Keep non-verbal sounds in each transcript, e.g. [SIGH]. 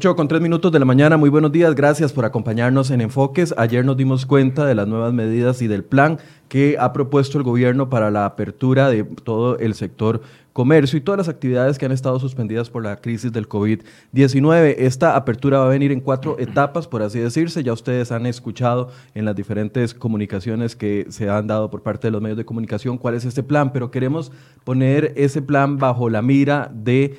8 con 3 minutos de la mañana, muy buenos días, gracias por acompañarnos en Enfoques. Ayer nos dimos cuenta de las nuevas medidas y del plan que ha propuesto el gobierno para la apertura de todo el sector comercio y todas las actividades que han estado suspendidas por la crisis del COVID-19. Esta apertura va a venir en cuatro etapas, por así decirse. Ya ustedes han escuchado en las diferentes comunicaciones que se han dado por parte de los medios de comunicación cuál es este plan, pero queremos poner ese plan bajo la mira de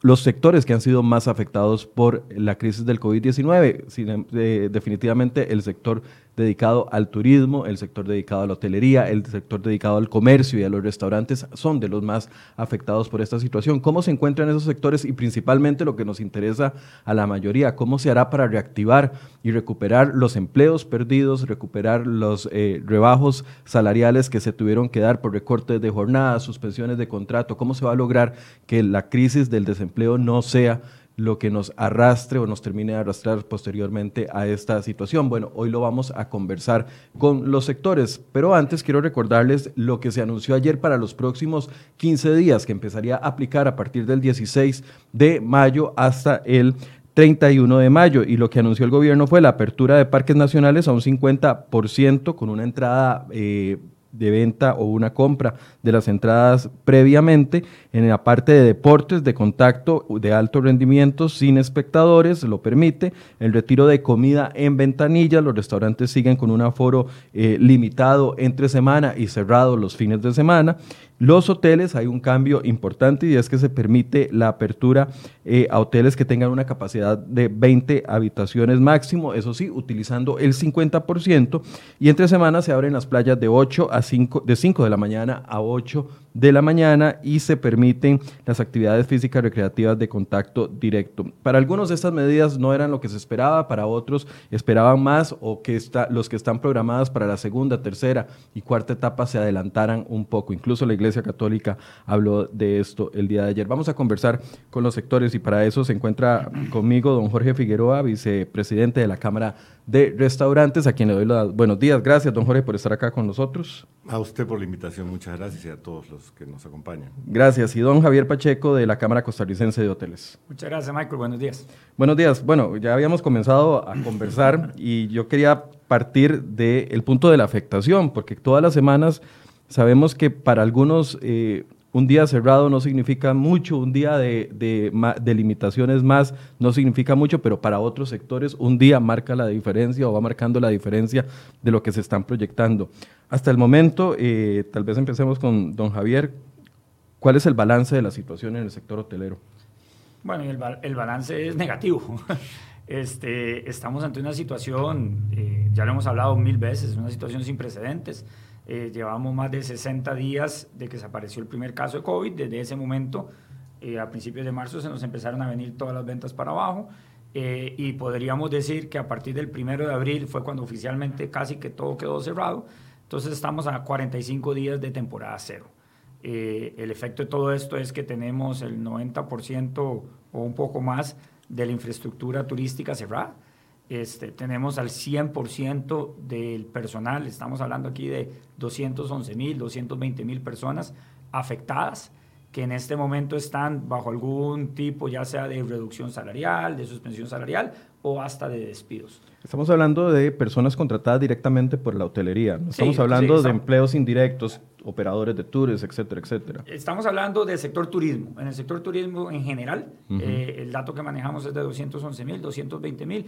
los sectores que han sido más afectados por la crisis del COVID-19. Eh, definitivamente el sector dedicado al turismo, el sector dedicado a la hotelería, el sector dedicado al comercio y a los restaurantes son de los más afectados por esta situación. ¿Cómo se encuentran esos sectores y principalmente lo que nos interesa a la mayoría? ¿Cómo se hará para reactivar y recuperar los empleos perdidos, recuperar los eh, rebajos salariales que se tuvieron que dar por recortes de jornadas, suspensiones de contrato? ¿Cómo se va a lograr que la crisis del desempleo no sea lo que nos arrastre o nos termine de arrastrar posteriormente a esta situación. Bueno, hoy lo vamos a conversar con los sectores, pero antes quiero recordarles lo que se anunció ayer para los próximos 15 días, que empezaría a aplicar a partir del 16 de mayo hasta el 31 de mayo y lo que anunció el gobierno fue la apertura de parques nacionales a un 50% con una entrada eh, de venta o una compra de las entradas previamente. En la parte de deportes de contacto de alto rendimiento sin espectadores, lo permite. El retiro de comida en ventanilla, los restaurantes siguen con un aforo eh, limitado entre semana y cerrado los fines de semana. Los hoteles, hay un cambio importante y es que se permite la apertura eh, a hoteles que tengan una capacidad de 20 habitaciones máximo, eso sí, utilizando el 50%. Y entre semanas se abren las playas de 8 a 5, de 5 de la mañana a 8 de la mañana y se permiten las actividades físicas recreativas de contacto directo. Para algunos estas medidas no eran lo que se esperaba, para otros esperaban más o que está, los que están programadas para la segunda, tercera y cuarta etapa se adelantaran un poco. Incluso la Iglesia Católica habló de esto el día de ayer. Vamos a conversar con los sectores y para eso se encuentra conmigo don Jorge Figueroa, vicepresidente de la Cámara de Restaurantes, a quien le doy los buenos días. Gracias, don Jorge, por estar acá con nosotros. A usted por la invitación, muchas gracias y a todos los que nos acompañan. Gracias. Y don Javier Pacheco de la Cámara Costarricense de Hoteles. Muchas gracias, Michael. Buenos días. Buenos días. Bueno, ya habíamos comenzado a conversar y yo quería partir del punto de la afectación, porque todas las semanas sabemos que para algunos... Eh, un día cerrado no significa mucho, un día de, de, limitaciones más no significa mucho, pero para otros sectores un día marca la diferencia o va marcando la diferencia de lo que se están proyectando. Hasta el momento, eh, tal vez empecemos con don Javier, ¿cuál es el balance de la situación en el sector hotelero? Bueno, el, balance es negativo. [LAUGHS] Este, estamos ante una situación, eh, ya lo hemos hablado mil veces, una situación sin precedentes. Eh, llevamos más de 60 días de que se apareció el primer caso de COVID. Desde ese momento, eh, a principios de marzo, se nos empezaron a venir todas las ventas para abajo. Eh, y podríamos decir que a partir del primero de abril fue cuando oficialmente casi que todo quedó cerrado. Entonces estamos a 45 días de temporada cero. el efecto de todo esto es que tenemos el 90% o un poco más de la infraestructura turística cerrada este, tenemos al 100% del personal, estamos hablando aquí de 211 mil, 220 mil personas afectadas que en este momento están bajo algún tipo, ya sea de reducción salarial, de suspensión salarial o hasta de despidos. Estamos hablando de personas contratadas directamente por la hotelería, no estamos hablando de empleos indirectos, operadores de tours, etcétera, etcétera. Estamos hablando del sector turismo. En el sector turismo en general, eh, el dato que manejamos es de 211 mil, 220 mil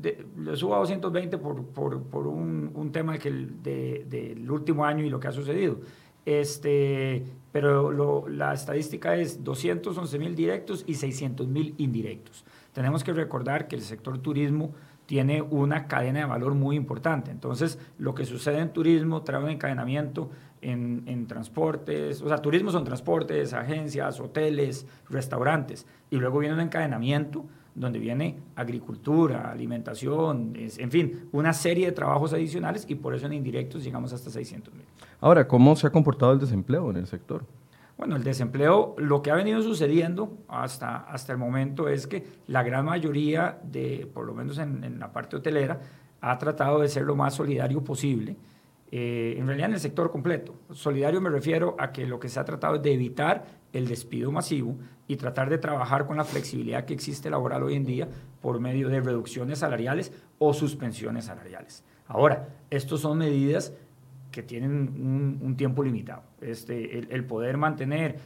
le subo a 220 por, por, un, un, tema que el, de, del último año y lo que ha sucedido. Este, pero lo, la estadística es 211 mil directos y 600 mil indirectos. Tenemos que recordar que el sector turismo tiene una cadena de valor muy importante. Entonces, lo que sucede en turismo trae un encadenamiento en, en, transportes, o sea, turismo son transportes, agencias, hoteles, restaurantes, y luego viene un encadenamiento donde viene agricultura, alimentación, en fin, una serie de trabajos adicionales y por eso en indirectos llegamos hasta 600 mil. Ahora, ¿cómo se ha comportado el desempleo en el sector? Bueno, el desempleo, lo que ha venido sucediendo hasta, hasta el momento es que la gran mayoría de, por lo menos en, la parte hotelera, ha tratado de ser lo más solidario posible. Eh, en realidad en el sector completo. Solidario me refiero a que lo que se ha tratado es de evitar el despido masivo y tratar de trabajar con la flexibilidad que existe laboral hoy en día por medio de reducciones salariales o suspensiones salariales. Ahora, estas son medidas que tienen un, tiempo limitado. Este, el, poder mantener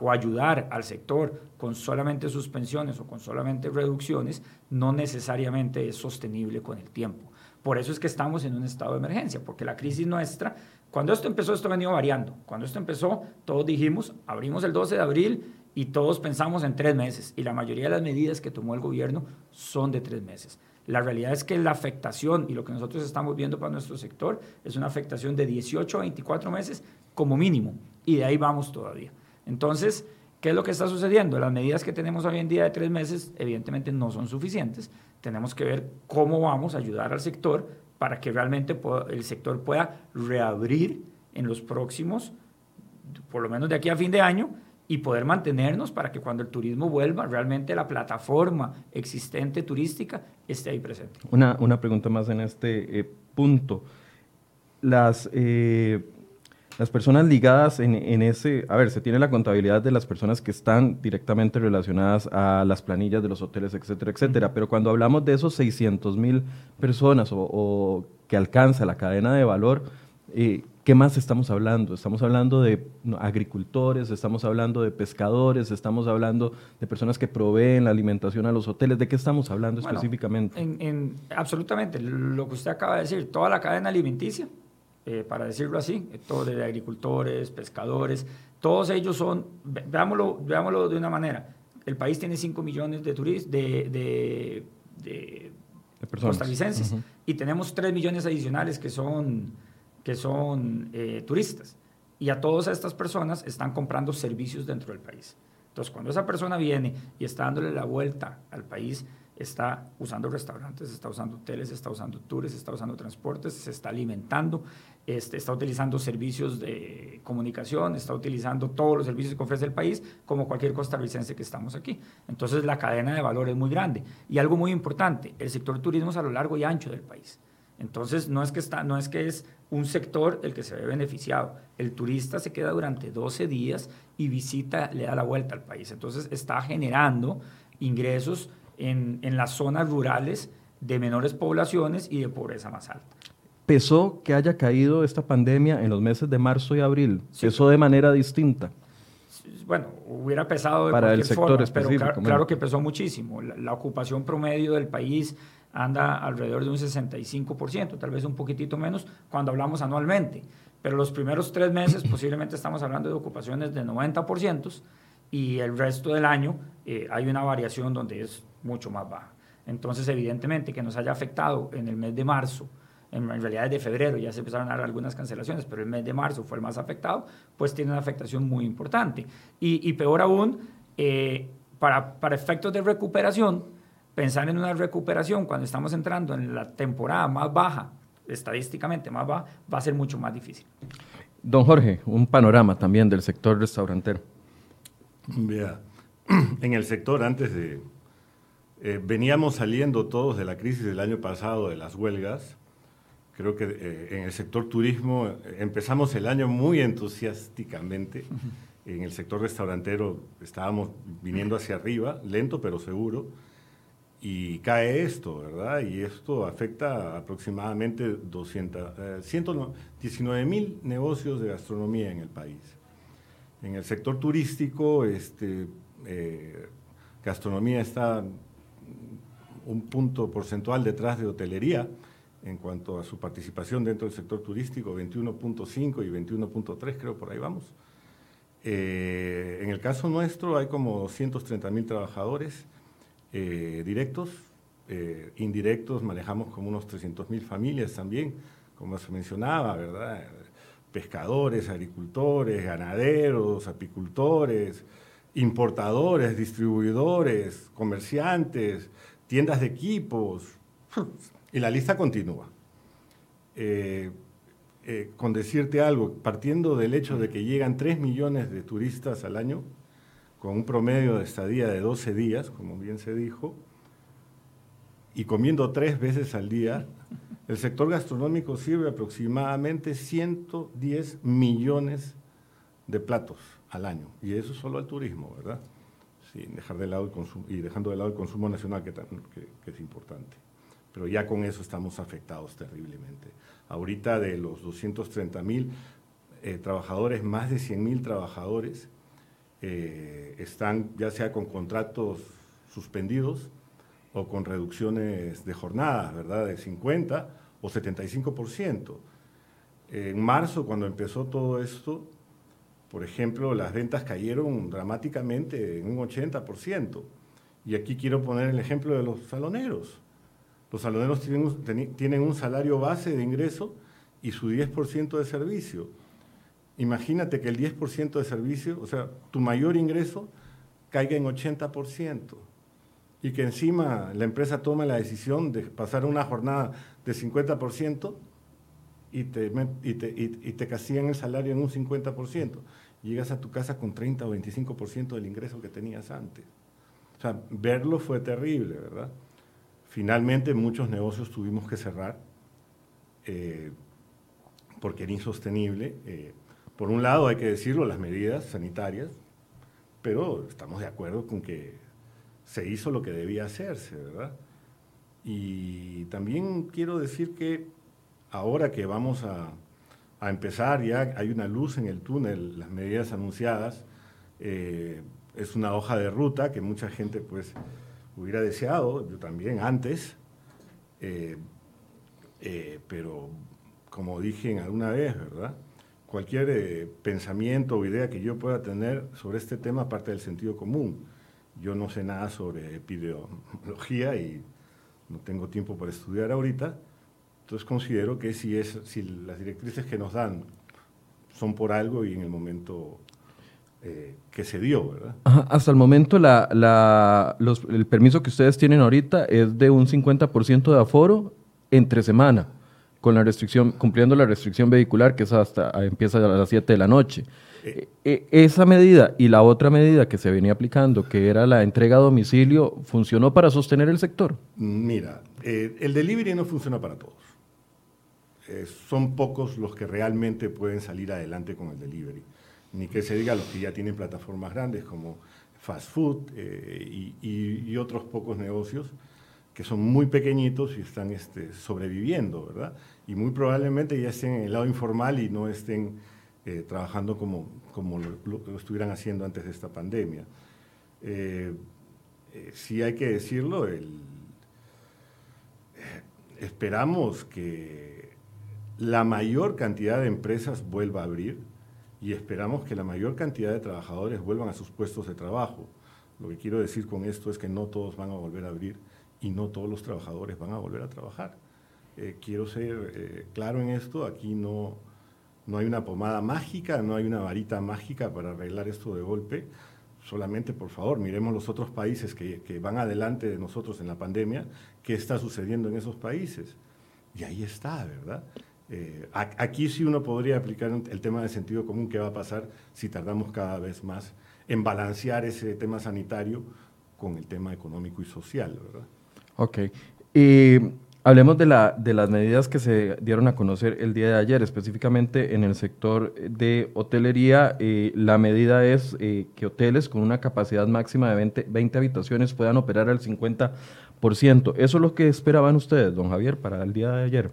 o ayudar al sector con solamente suspensiones o con solamente reducciones no necesariamente es sostenible con el tiempo. Por eso es que estamos en un estado de emergencia, porque la crisis nuestra, cuando esto empezó, esto ha variando. Cuando esto empezó, todos dijimos, abrimos el 12 de abril y todos pensamos en tres meses. Y la mayoría de las medidas que tomó el gobierno son de tres meses. La realidad es que la afectación y lo que nosotros estamos viendo para nuestro sector es una afectación de 18 a 24 meses como mínimo. Y de ahí vamos todavía. Entonces, ¿qué es lo que está sucediendo? Las medidas que tenemos hoy en día de tres meses evidentemente no son suficientes tenemos que ver cómo vamos a ayudar al sector para que realmente el sector pueda reabrir en los próximos, por lo menos de aquí a fin de año, y poder mantenernos para que cuando el turismo vuelva, realmente la plataforma existente turística esté ahí presente. Una, una pregunta más en este eh, punto. Las, eh, las personas ligadas en, en, ese, a ver, se tiene la contabilidad de las personas que están directamente relacionadas a las planillas de los hoteles, etcétera, etcétera, pero cuando hablamos de esos 600 mil personas o, que alcanza la cadena de valor, eh, ¿qué más estamos hablando? Estamos hablando de agricultores, estamos hablando de pescadores, estamos hablando de personas que proveen la alimentación a los hoteles. ¿De qué estamos hablando específicamente? En, absolutamente, lo que usted acaba de decir, toda la cadena alimenticia eh, para decirlo así, eh, todo de agricultores, pescadores, todos ellos son, veámoslo, veámoslo de una manera, el país tiene 5 millones de turistas, de, de, de, costarricenses, y tenemos 3 millones adicionales que son, que son eh, turistas. Y a todas estas personas están comprando servicios dentro del país. Entonces, cuando esa persona viene y está dándole la vuelta al país, está usando restaurantes, está usando hoteles, está usando tours, está usando transportes, se está alimentando, este, está utilizando servicios de comunicación, está utilizando todos los servicios que ofrece el país, como cualquier costarricense que estamos aquí. Entonces la cadena de valor es muy grande. Y algo muy importante, el sector turismo es a lo largo y ancho del país. Entonces no es que, está, no es, que es un sector el que se ve beneficiado. El turista se queda durante 12 días y visita, le da la vuelta al país. Entonces está generando ingresos en, en las zonas rurales de menores poblaciones y de pobreza más alta pesó que haya caído esta pandemia en los meses de marzo y abril? ¿Pesó de manera distinta? Bueno, hubiera pesado de Para el sector específico. Pero claro, que pesó muchísimo. La, ocupación promedio del país anda alrededor de un 65%, tal vez un poquitito menos cuando hablamos anualmente. Pero los primeros tres meses posiblemente estamos hablando de ocupaciones de 90% y el resto del año eh, hay una variación donde es mucho más baja. Entonces, evidentemente, que nos haya afectado en el mes de marzo en, realidad desde febrero ya se empezaron a dar algunas cancelaciones, pero el mes de marzo fue el más afectado, pues tiene una afectación muy importante. Y, peor aún, eh, para, para efectos de recuperación, pensar en una recuperación cuando estamos entrando en la temporada más baja, estadísticamente más baja, va a ser mucho más difícil. Don Jorge, un panorama también del sector restaurantero. Vea, [CLEARS THROAT] en el sector antes de... Eh, veníamos saliendo todos de la crisis del año pasado de las huelgas Creo que eh, en el sector turismo eh, empezamos el año muy entusiásticamente. En el sector restaurantero estábamos viniendo hacia arriba, lento pero seguro. Y cae esto, ¿verdad? Y esto afecta aproximadamente 200, 119 mil negocios de gastronomía en el país. En el sector turístico, este, eh, gastronomía está un punto porcentual detrás de hotelería en cuanto a su participación dentro del sector turístico, 21.5 y 21.3, creo por ahí vamos. Eh, en el caso nuestro hay como 230 mil trabajadores eh, directos, eh, indirectos manejamos como unos 300 mil familias también, como se mencionaba, ¿verdad? Pescadores, agricultores, ganaderos, apicultores, importadores, distribuidores, comerciantes, tiendas de equipos, y la lista continúa. Eh, eh, con decirte algo, partiendo del hecho de que llegan 3 millones de turistas al año, con un promedio de estadía de 12 días, como bien se dijo, y comiendo tres veces al día, El sector gastronómico sirve aproximadamente 110 millones de platos al año, y eso solo al turismo, ¿verdad? Sin dejar de lado el consumo, y dejando de lado el consumo nacional, que, que es importante. Pero ya con eso estamos afectados terriblemente. Ahorita de los 230 mil eh, trabajadores, más de 100 mil trabajadores eh, están ya sea con contratos suspendidos o con reducciones de jornadas, ¿verdad? De 50 o 75%. En marzo, cuando empezó todo esto, por ejemplo, las ventas cayeron dramáticamente en un 80%. Y aquí quiero poner el ejemplo de los saloneros. Los saloneros tienen un, salario base de ingreso y su 10% de servicio. Imagínate que el 10% de servicio, o sea, tu mayor ingreso caiga en 80% y que encima la empresa tome la decisión de pasar una jornada de 50% y te, y te, y, te castigan el salario en un 50%. Llegas a tu casa con 30 o 25% del ingreso que tenías antes. O sea, verlo fue terrible, ¿verdad? Finalmente muchos negocios tuvimos que cerrar eh, porque era insostenible. Eh, por un lado, hay que decirlo, las medidas sanitarias, pero estamos de acuerdo con que se hizo lo que debía hacerse, ¿verdad? Y también quiero decir que ahora que vamos a, empezar, ya hay una luz en el túnel, las medidas anunciadas, eh, es una hoja de ruta que mucha gente pues hubiera deseado, yo también antes, eh, eh, pero como dije en alguna vez, ¿verdad? Cualquier eh, pensamiento o idea que yo pueda tener sobre este tema parte del sentido común. Yo no sé nada sobre epidemiología y no tengo tiempo para estudiar ahorita, entonces considero que si, es, si las directrices que nos dan son por algo y en el momento eh, que se dio, ¿verdad? hasta el momento el permiso que ustedes tienen ahorita es de un 50% de aforo entre semana, con la restricción, cumpliendo la restricción vehicular que es hasta empieza a las 7 de la noche. Eh. E, esa medida y la otra medida que se venía aplicando, que era la entrega a domicilio, ¿funcionó para sostener el sector? Mira, eh, el delivery no funciona para todos. Son pocos los que realmente pueden salir adelante con el delivery ni que se diga los que ya tienen plataformas grandes como fast food eh, y, otros pocos negocios que son muy pequeñitos y están este, sobreviviendo, ¿verdad? Y muy probablemente ya estén en el lado informal y no estén eh, trabajando como, como lo, estuvieran haciendo antes de esta pandemia. Eh, sí hay que decirlo, esperamos que la mayor cantidad de empresas vuelva a abrir y esperamos que la mayor cantidad de trabajadores vuelvan a sus puestos de trabajo. Lo que quiero decir con esto es que no todos van a volver a abrir y no todos los trabajadores van a volver a trabajar. Eh, quiero ser eh, claro en esto, aquí no, no hay una pomada mágica, no hay una varita mágica para arreglar esto de golpe. Solamente, por favor, miremos los otros países que, que van adelante de nosotros en la pandemia, qué está sucediendo en esos países. Y ahí está, ¿verdad? Eh, aquí sí uno podría aplicar el tema de sentido común, qué va a pasar si tardamos cada vez más en balancear ese tema sanitario con el tema económico y social, ¿verdad? Ok. Y hablemos de, la, de las medidas que se dieron a conocer el día de ayer, específicamente en el sector de hotelería. Eh, la medida es eh, que hoteles con una capacidad máxima de 20, 20 habitaciones puedan operar al 50%. ¿Eso es lo que esperaban ustedes, don Javier, para el día de ayer?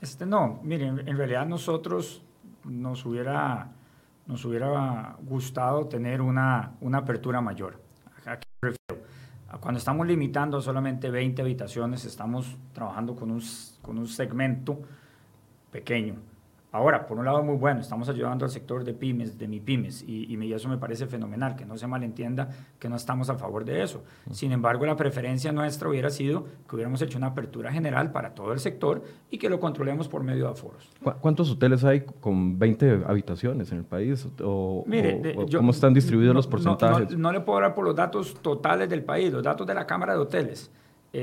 Este, no, miren, en realidad nosotros nos hubiera, nos hubiera gustado tener una, una apertura mayor. ¿A qué me refiero? Cuando estamos limitando solamente 20 habitaciones, estamos trabajando con un, con un segmento pequeño Ahora, por un lado, muy bueno, estamos ayudando al sector de pymes, de mi pymes, y, y eso me parece fenomenal, que no se malentienda que no estamos a favor de eso. Sin embargo, la preferencia nuestra hubiera sido que hubiéramos hecho una apertura general para todo el sector y que lo controlemos por medio de aforos. ¿Cuántos hoteles hay con 20 habitaciones en el país? ¿O, cómo están distribuidos los porcentajes? No, no le puedo hablar por los datos totales del país, los datos de la Cámara de Hoteles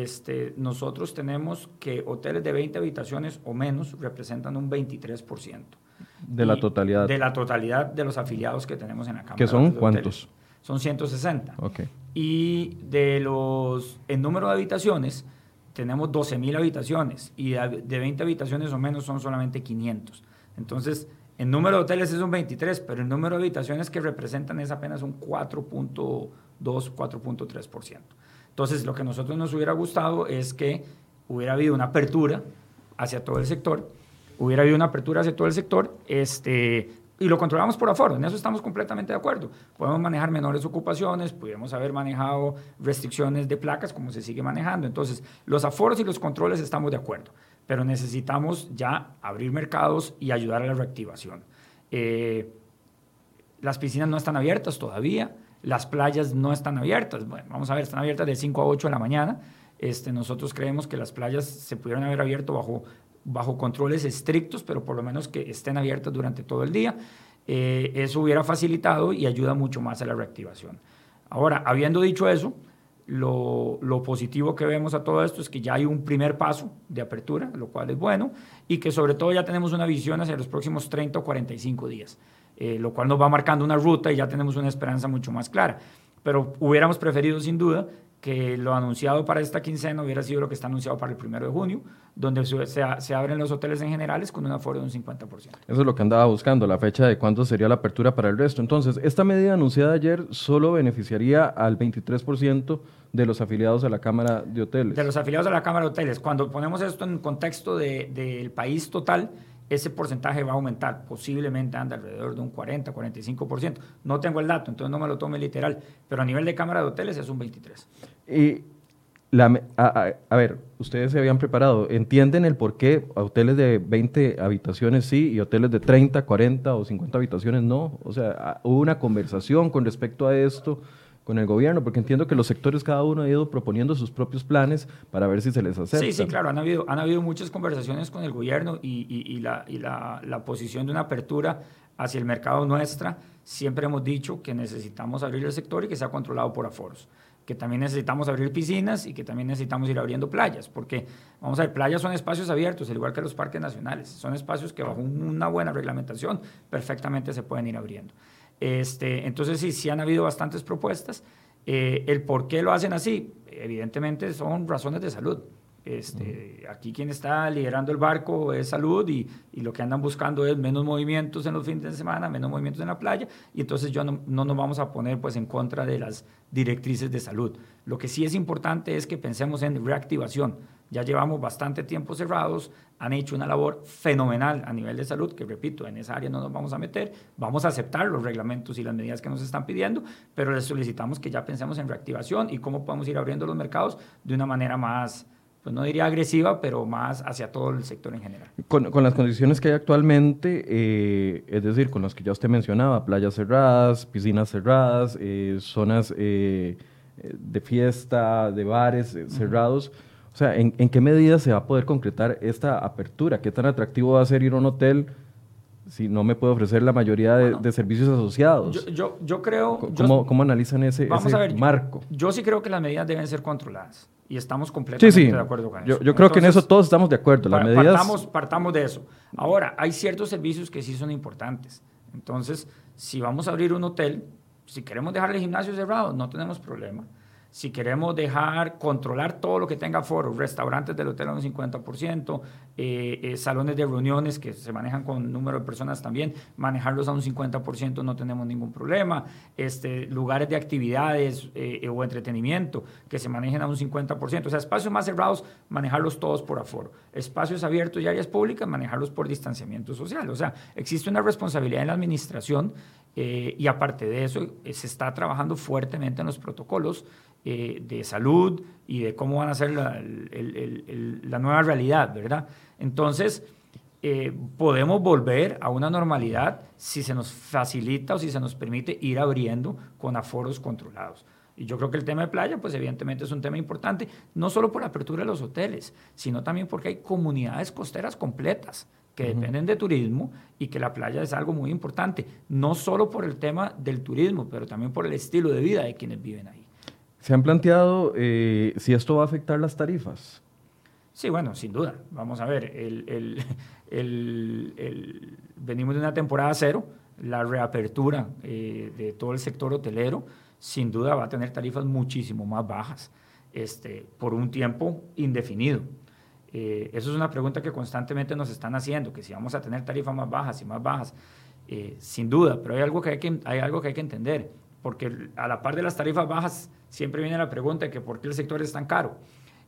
este, nosotros tenemos que hoteles de 20 habitaciones o menos representan un 23%. De la totalidad. De la totalidad de los afiliados que tenemos en la Cámara. ¿Que son cuántos? Son 160. Okay. Y de los, en número de habitaciones, tenemos 12 mil habitaciones y de 20 habitaciones o menos son solamente 500. Entonces, el número de hoteles es un 23, pero el número de habitaciones que representan es apenas un 4.2, 4.3%. Entonces, lo que a nosotros nos hubiera gustado es que hubiera habido una apertura hacia todo el sector, hubiera habido una apertura hacia todo el sector, este, y lo controlamos por aforo, en eso estamos completamente de acuerdo. Podemos manejar menores ocupaciones, pudiéramos haber manejado restricciones de placas como se sigue manejando. Entonces, los aforos y los controles estamos de acuerdo, pero necesitamos ya abrir mercados y ayudar a la reactivación. Eh, las piscinas no están abiertas todavía, las playas no están abiertas. Bueno, vamos a ver, están abiertas de 5 a 8 de la mañana. Este, nosotros creemos que las playas se pudieron haber abierto bajo bajo controles estrictos, pero por lo menos que estén abiertas durante todo el día. Eh, eso hubiera facilitado y ayuda mucho más a la reactivación. Ahora, habiendo dicho eso, lo, positivo que vemos a todo esto es que ya hay un primer paso de apertura, lo cual es bueno, y que sobre todo ya tenemos una visión hacia los próximos 30 o 45 días, eh, lo cual nos va marcando una ruta y ya tenemos una esperanza mucho más clara. Pero hubiéramos preferido sin duda que lo anunciado para esta quincena hubiera sido lo que está anunciado para el primero de junio, donde se, abren los hoteles en generales con un aforo de un 50%. Eso es lo que andaba buscando, la fecha de cuándo sería la apertura para el resto. Entonces, esta medida anunciada ayer solo beneficiaría al 23% de los afiliados a la Cámara de Hoteles. De los afiliados a la Cámara de Hoteles. Cuando ponemos esto en contexto del país total, ese porcentaje va a aumentar, posiblemente anda alrededor de un 40, 45%. No tengo el dato, entonces no me lo tome literal, pero a nivel de cámara de hoteles es un 23. Y la, a, ver, ustedes se habían preparado, ¿entienden el por qué hoteles de 20 habitaciones sí y hoteles de 30, 40 o 50 habitaciones no? O sea, hubo una conversación con respecto a esto con el gobierno? Porque entiendo que los sectores cada uno ha ido proponiendo sus propios planes para ver si se les acepta. Sí, sí, claro, han habido, han habido muchas conversaciones con el gobierno y, y, la, y la, la, posición de una apertura hacia el mercado nuestra. Siempre hemos dicho que necesitamos abrir el sector y que sea controlado por aforos que también necesitamos abrir piscinas y que también necesitamos ir abriendo playas, porque, vamos a ver, playas son espacios abiertos, al igual que los parques nacionales, son espacios que bajo una buena reglamentación perfectamente se pueden ir abriendo. Este, entonces, sí, sí han habido bastantes propuestas. Eh, el por qué lo hacen así, evidentemente son razones de salud. Este, aquí quien está liderando el barco es salud y, y, lo que andan buscando es menos movimientos en los fines de semana, menos movimientos en la playa y entonces yo no, no, nos vamos a poner pues en contra de las directrices de salud. Lo que sí es importante es que pensemos en reactivación. Ya llevamos bastante tiempo cerrados, han hecho una labor fenomenal a nivel de salud, que repito, en esa área no nos vamos a meter, vamos a aceptar los reglamentos y las medidas que nos están pidiendo, pero les solicitamos que ya pensemos en reactivación y cómo podemos ir abriendo los mercados de una manera más, pues no diría agresiva, pero más hacia todo el sector en general. Con, con las condiciones que hay actualmente, eh, es decir, con las que ya usted mencionaba, playas cerradas, piscinas cerradas, eh, zonas eh, de fiesta, de bares cerrados, o sea, ¿en, qué medida se va a poder concretar esta apertura? ¿Qué tan atractivo va a ser ir a un hotel si no me puede ofrecer la mayoría de, servicios asociados? Yo, yo, creo... ¿Cómo, ¿Cómo, analizan ese, marco? Yo, sí creo que las medidas deben ser controladas y estamos completamente de acuerdo con eso. Yo, creo que en eso todos estamos de acuerdo. Las medidas... partamos, partamos de eso. Ahora, hay ciertos servicios que sí son importantes. Entonces, si vamos a abrir un hotel, si queremos dejar el gimnasio cerrado, no tenemos problema si queremos dejar controlar todo lo que tenga foro, restaurantes del hotel a un 50%, eh, eh, salones de reuniones que se manejan con número de personas también, manejarlos a un 50% no tenemos ningún problema, este, lugares de actividades eh, o entretenimiento que se manejen a un 50%, o sea, espacios más cerrados, manejarlos todos por aforo, espacios abiertos y áreas públicas, manejarlos por distanciamiento social, o sea, existe una responsabilidad en la administración y aparte de eso, se está trabajando fuertemente en los protocolos eh, de salud y de cómo van a ser la, la nueva realidad, ¿verdad? Entonces, eh, podemos volver a una normalidad si se nos facilita o si se nos permite ir abriendo con aforos controlados. Y yo creo que el tema de playa, pues evidentemente es un tema importante, no solo por la apertura de los hoteles, sino también porque hay comunidades costeras completas que dependen de turismo y que la playa es algo muy importante, no solo por el tema del turismo, pero también por el estilo de vida de quienes viven ahí. ¿Se han planteado eh, si esto va a afectar las tarifas? Sí, bueno, sin duda. Vamos a ver, venimos de una temporada cero, la reapertura eh, de todo el sector hotelero sin duda va a tener tarifas muchísimo más bajas. este, por un tiempo indefinido. Eh, eso es una pregunta que constantemente nos están haciendo, que si vamos a tener tarifas más bajas y más bajas, eh, sin duda, pero hay algo, que hay, que, hay algo que hay que entender, porque a la par de las tarifas bajas siempre viene la pregunta de que por qué el sector es tan caro.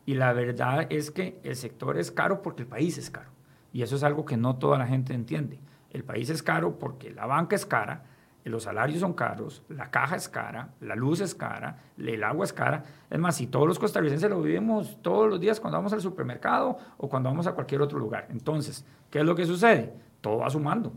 Y la verdad es que el sector es caro porque el país es caro. Y eso es algo que no toda la gente entiende. El país es caro porque la banca es cara, los salarios son caros, la caja es cara, la luz es cara, el agua es cara. Es más, si todos los costarricenses lo vivimos todos los días cuando vamos al supermercado o cuando vamos a cualquier otro lugar. Entonces, ¿qué es lo que sucede? Todo va sumando.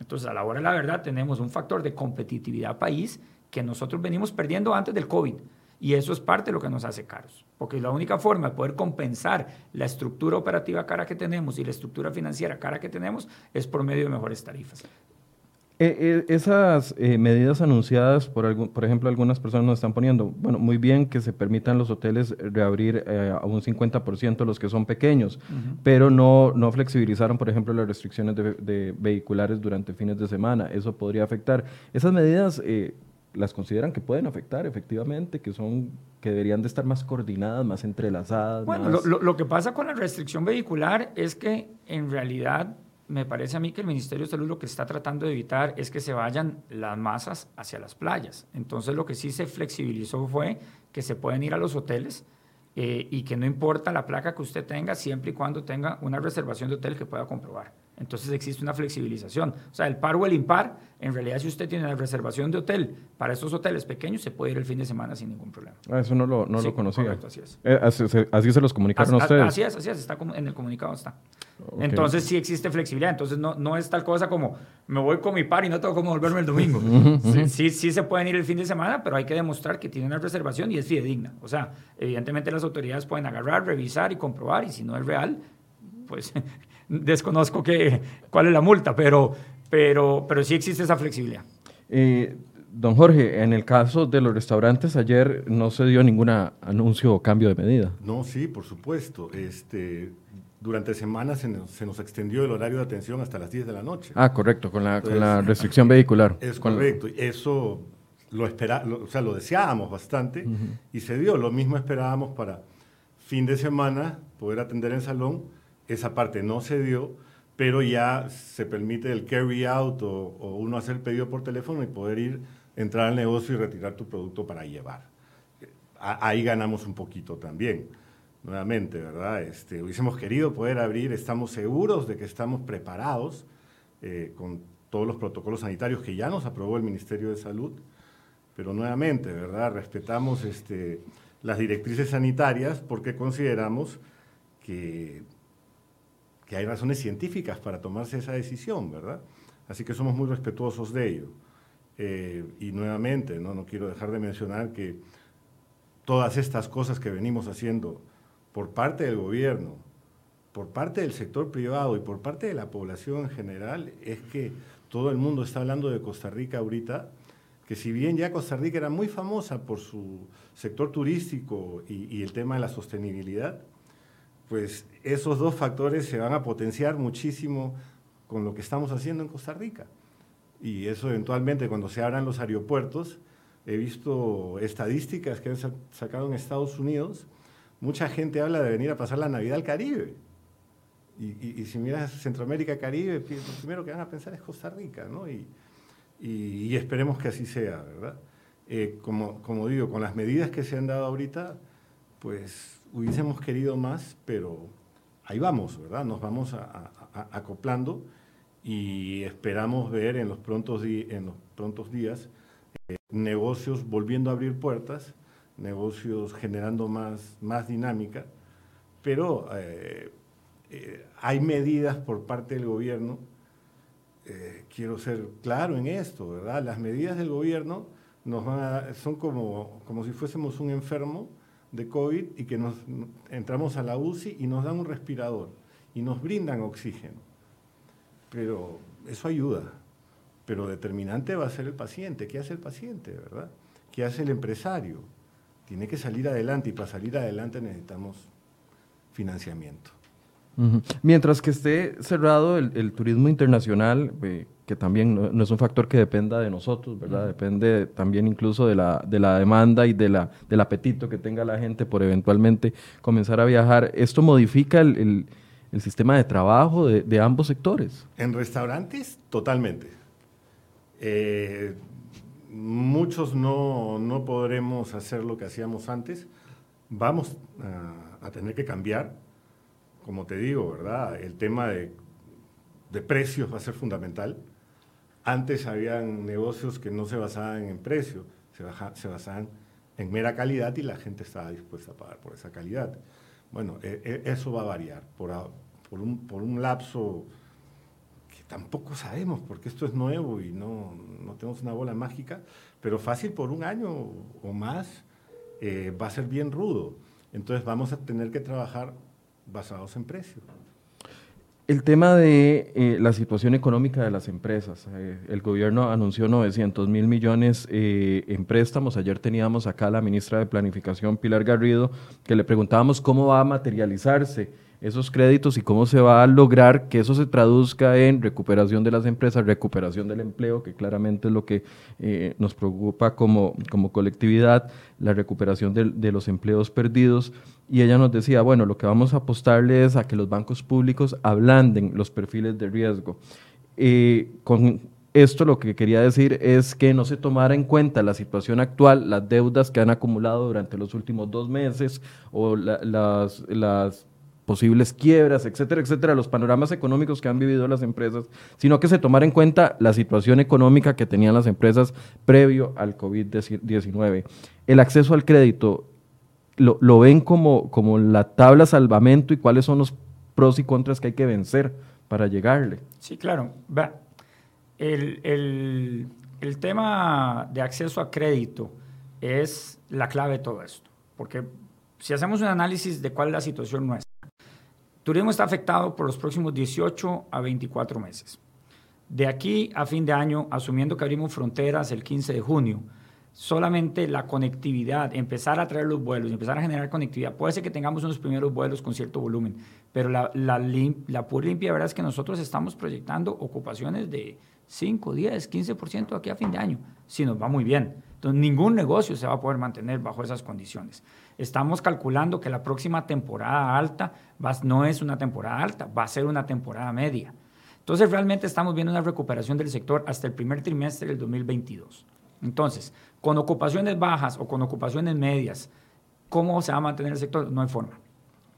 Entonces, a la hora de la verdad, tenemos un factor de competitividad país que nosotros venimos perdiendo antes del COVID. Y eso es parte de lo que nos hace caros, porque la única forma de poder compensar la estructura operativa cara que tenemos y la estructura financiera cara que tenemos es por medio de mejores tarifas. Eh, eh, esas eh, medidas anunciadas, por, algún, por ejemplo, algunas personas nos están poniendo, bueno, muy bien que se permitan los hoteles reabrir a un 50% los que son pequeños, pero no, no flexibilizaron, por ejemplo, las restricciones de, de, vehiculares durante fines de semana. Eso podría afectar. Esas medidas las consideran que pueden afectar efectivamente, que son que deberían de estar más coordinadas, más entrelazadas. Bueno, Lo, lo, que pasa con la restricción vehicular es que en realidad me parece a mí que el Ministerio de Salud lo que está tratando de evitar es que se vayan las masas hacia las playas. Entonces lo que sí se flexibilizó fue que se pueden ir a los hoteles eh, y que no importa la placa que usted tenga siempre y cuando tenga una reservación de hotel que pueda comprobar. Entonces existe una flexibilización. O sea, el par o el impar, en realidad si usted tiene la reservación de hotel para estos hoteles pequeños, se puede ir el fin de semana sin ningún problema. Ah, eso no lo, no lo conocía. Correcto, así es. Eh, así, se los comunicaron a ustedes. Así es, así es, está en el comunicado está. Entonces sí existe flexibilidad. Entonces no, no es tal cosa como me voy con mi par y no tengo cómo volverme el domingo. [LAUGHS] sí, sí, se pueden ir el fin de semana, pero hay que demostrar que tiene una reservación y es fidedigna. O sea, evidentemente las autoridades pueden agarrar, revisar y comprobar y si no es real, pues desconozco que, cuál es la multa, pero, pero, pero sí existe esa flexibilidad. Eh, don Jorge, en el caso de los restaurantes, ayer no se dio ningún anuncio o cambio de medida. No, sí, por supuesto. Este, durante semanas se nos, extendió el horario de atención hasta las 10 de la noche. Ah, correcto, con la, con la restricción vehicular. Es correcto. Eso lo, espera, o sea, lo deseábamos bastante y se dio. Lo mismo esperábamos para fin de semana poder atender en salón esa parte no se dio, pero ya se permite el carry out o, uno hacer el pedido por teléfono y poder ir, entrar al negocio y retirar tu producto para llevar. Ahí ganamos un poquito también, nuevamente, ¿verdad? Este, hubiésemos querido poder abrir, estamos seguros de que estamos preparados eh, con todos los protocolos sanitarios que ya nos aprobó el Ministerio de Salud, pero nuevamente, ¿verdad? Respetamos este, las directrices sanitarias porque consideramos que que hay razones científicas para tomarse esa decisión, ¿verdad? Así que somos muy respetuosos de ello. Eh, y nuevamente, ¿no? no quiero dejar de mencionar que todas estas cosas que venimos haciendo por parte del gobierno, por parte del sector privado y por parte de la población en general, es que todo el mundo está hablando de Costa Rica ahorita, que si bien ya Costa Rica era muy famosa por su sector turístico y, y el tema de la sostenibilidad, pues esos dos factores se van a potenciar muchísimo con lo que estamos haciendo en Costa Rica. Y eso eventualmente cuando se abran los aeropuertos, he visto estadísticas que han sacado en Estados Unidos, mucha gente habla de venir a pasar la Navidad al Caribe. Y, si miras Centroamérica, Caribe, lo primero que van a pensar es Costa Rica, ¿no? Y, esperemos que así sea, ¿verdad? Eh, como, como digo, con las medidas que se han dado ahorita, pues hubiésemos querido más, pero ahí vamos, ¿verdad? Nos vamos acoplando y esperamos ver en los prontos, en los prontos días eh, negocios volviendo a abrir puertas, negocios generando más, más dinámica, pero eh, eh, hay medidas por parte del gobierno, quiero ser claro en esto, ¿verdad? Las medidas del gobierno nos van son como, como si fuésemos un enfermo de COVID y que nos entramos a la UCI y nos dan un respirador y nos brindan oxígeno. Pero eso ayuda. Pero determinante va a ser el paciente. ¿Qué hace el paciente, verdad? ¿Qué hace el empresario? Tiene que salir adelante y para salir adelante necesitamos financiamiento. Mientras que esté cerrado el, turismo internacional, eh, que también no, es un factor que dependa de nosotros, ¿verdad? Depende también incluso de la, de la demanda y de la, del apetito que tenga la gente por eventualmente comenzar a viajar. ¿Esto modifica el, el, sistema de trabajo de, de, ambos sectores? En restaurantes, totalmente. Eh, muchos no, no, podremos hacer lo que hacíamos antes. Vamos a, a tener que cambiar, como te digo, ¿verdad? El tema de, de precios va a ser fundamental antes habían negocios que no se basaban en precio, se, se basaban en mera calidad y la gente estaba dispuesta a pagar por esa calidad. Bueno, e, e, eso va a variar por, un, lapso que tampoco sabemos, porque esto es nuevo y no, no tenemos una bola mágica, pero fácil por un año o más eh, va a ser bien rudo. Entonces vamos a tener que trabajar basados en precio. El tema de eh, la situación económica de las empresas. Eh, el gobierno anunció 900 mil millones eh, en préstamos. Ayer teníamos acá a la ministra de Planificación, Pilar Garrido, que le preguntábamos cómo va a materializarse esos créditos y cómo se va a lograr que eso se traduzca en recuperación de las empresas, recuperación del empleo, que claramente es lo que eh, nos preocupa como, como colectividad, la recuperación de, los empleos perdidos. Y ella nos decía, bueno, lo que vamos a apostarle es a que los bancos públicos ablanden los perfiles de riesgo. Eh, con esto lo que quería decir es que no se tomara en cuenta la situación actual, las deudas que han acumulado durante los últimos dos meses o las, las posibles quiebras, etcétera, etcétera, los panoramas económicos que han vivido las empresas, sino que se tomara en cuenta la situación económica que tenían las empresas previo al COVID-19. El acceso al crédito, lo, lo, ven como, como la tabla salvamento y cuáles son los pros y contras que hay que vencer para llegarle. Sí, claro. El, el, el tema de acceso a crédito es la clave de todo esto, porque si hacemos un análisis de cuál es la situación nuestra, Turismo está afectado por los próximos 18 a 24 meses. De aquí a fin de año, asumiendo que abrimos fronteras el 15 de junio, solamente la conectividad, empezar a traer los vuelos, empezar a generar conectividad, puede ser que tengamos unos primeros vuelos con cierto volumen, pero la, la, la pura limpia verdad es que nosotros estamos proyectando ocupaciones de 5, 10, 15% aquí a fin de año, si nos va muy bien. Entonces, ningún negocio se va a poder mantener bajo esas condiciones. Estamos calculando que la próxima temporada alta no es una temporada alta, va a ser una temporada media. Entonces, realmente estamos viendo una recuperación del sector hasta el primer trimestre del 2022. Entonces, con ocupaciones bajas o con ocupaciones medias, ¿cómo se va a mantener el sector? No hay forma.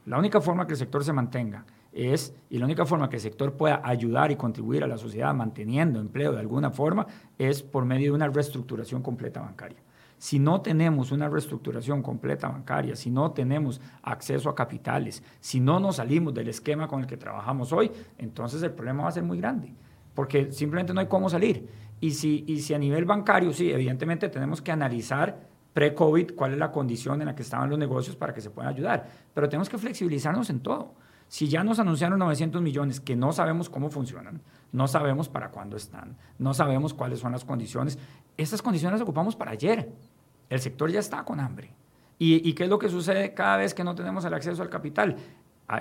La única forma que el sector se mantenga es, y la única forma que el sector pueda ayudar y contribuir a la sociedad manteniendo empleo de alguna forma, es por medio de una reestructuración completa bancaria. Si no tenemos una reestructuración completa bancaria, si no tenemos acceso a capitales, si no nos salimos del esquema con el que trabajamos hoy, entonces el problema va a ser muy grande, porque simplemente no hay cómo salir. Y si, y si a nivel bancario, sí, evidentemente tenemos que analizar pre-COVID cuál es la condición en la que estaban los negocios para que se puedan ayudar, pero tenemos que flexibilizarnos en todo. Si ya nos anunciaron 900 millones que no sabemos cómo funcionan, no sabemos para cuándo están, no sabemos cuáles son las condiciones, estas condiciones las ocupamos para ayer. El sector ya está con hambre. ¿Y, qué es lo que sucede cada vez que no tenemos el acceso al capital?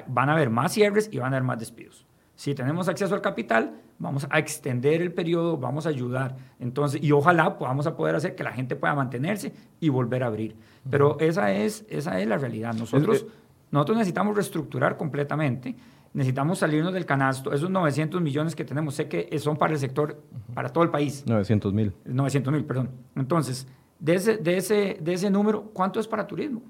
Van a haber más cierres y van a haber más despidos. Si tenemos acceso al capital, vamos a extender el periodo, vamos a ayudar. Entonces, y ojalá podamos a poder hacer que la gente pueda mantenerse y volver a abrir. Pero esa es, esa es la realidad. Nosotros, nosotros necesitamos reestructurar completamente necesitamos salirnos del canasto. Esos 900 millones que tenemos, sé que son para el sector, para todo el país. 900 mil. 900 mil, perdón. Entonces, de ese, de, ese, de ese número, ¿cuánto es para turismo?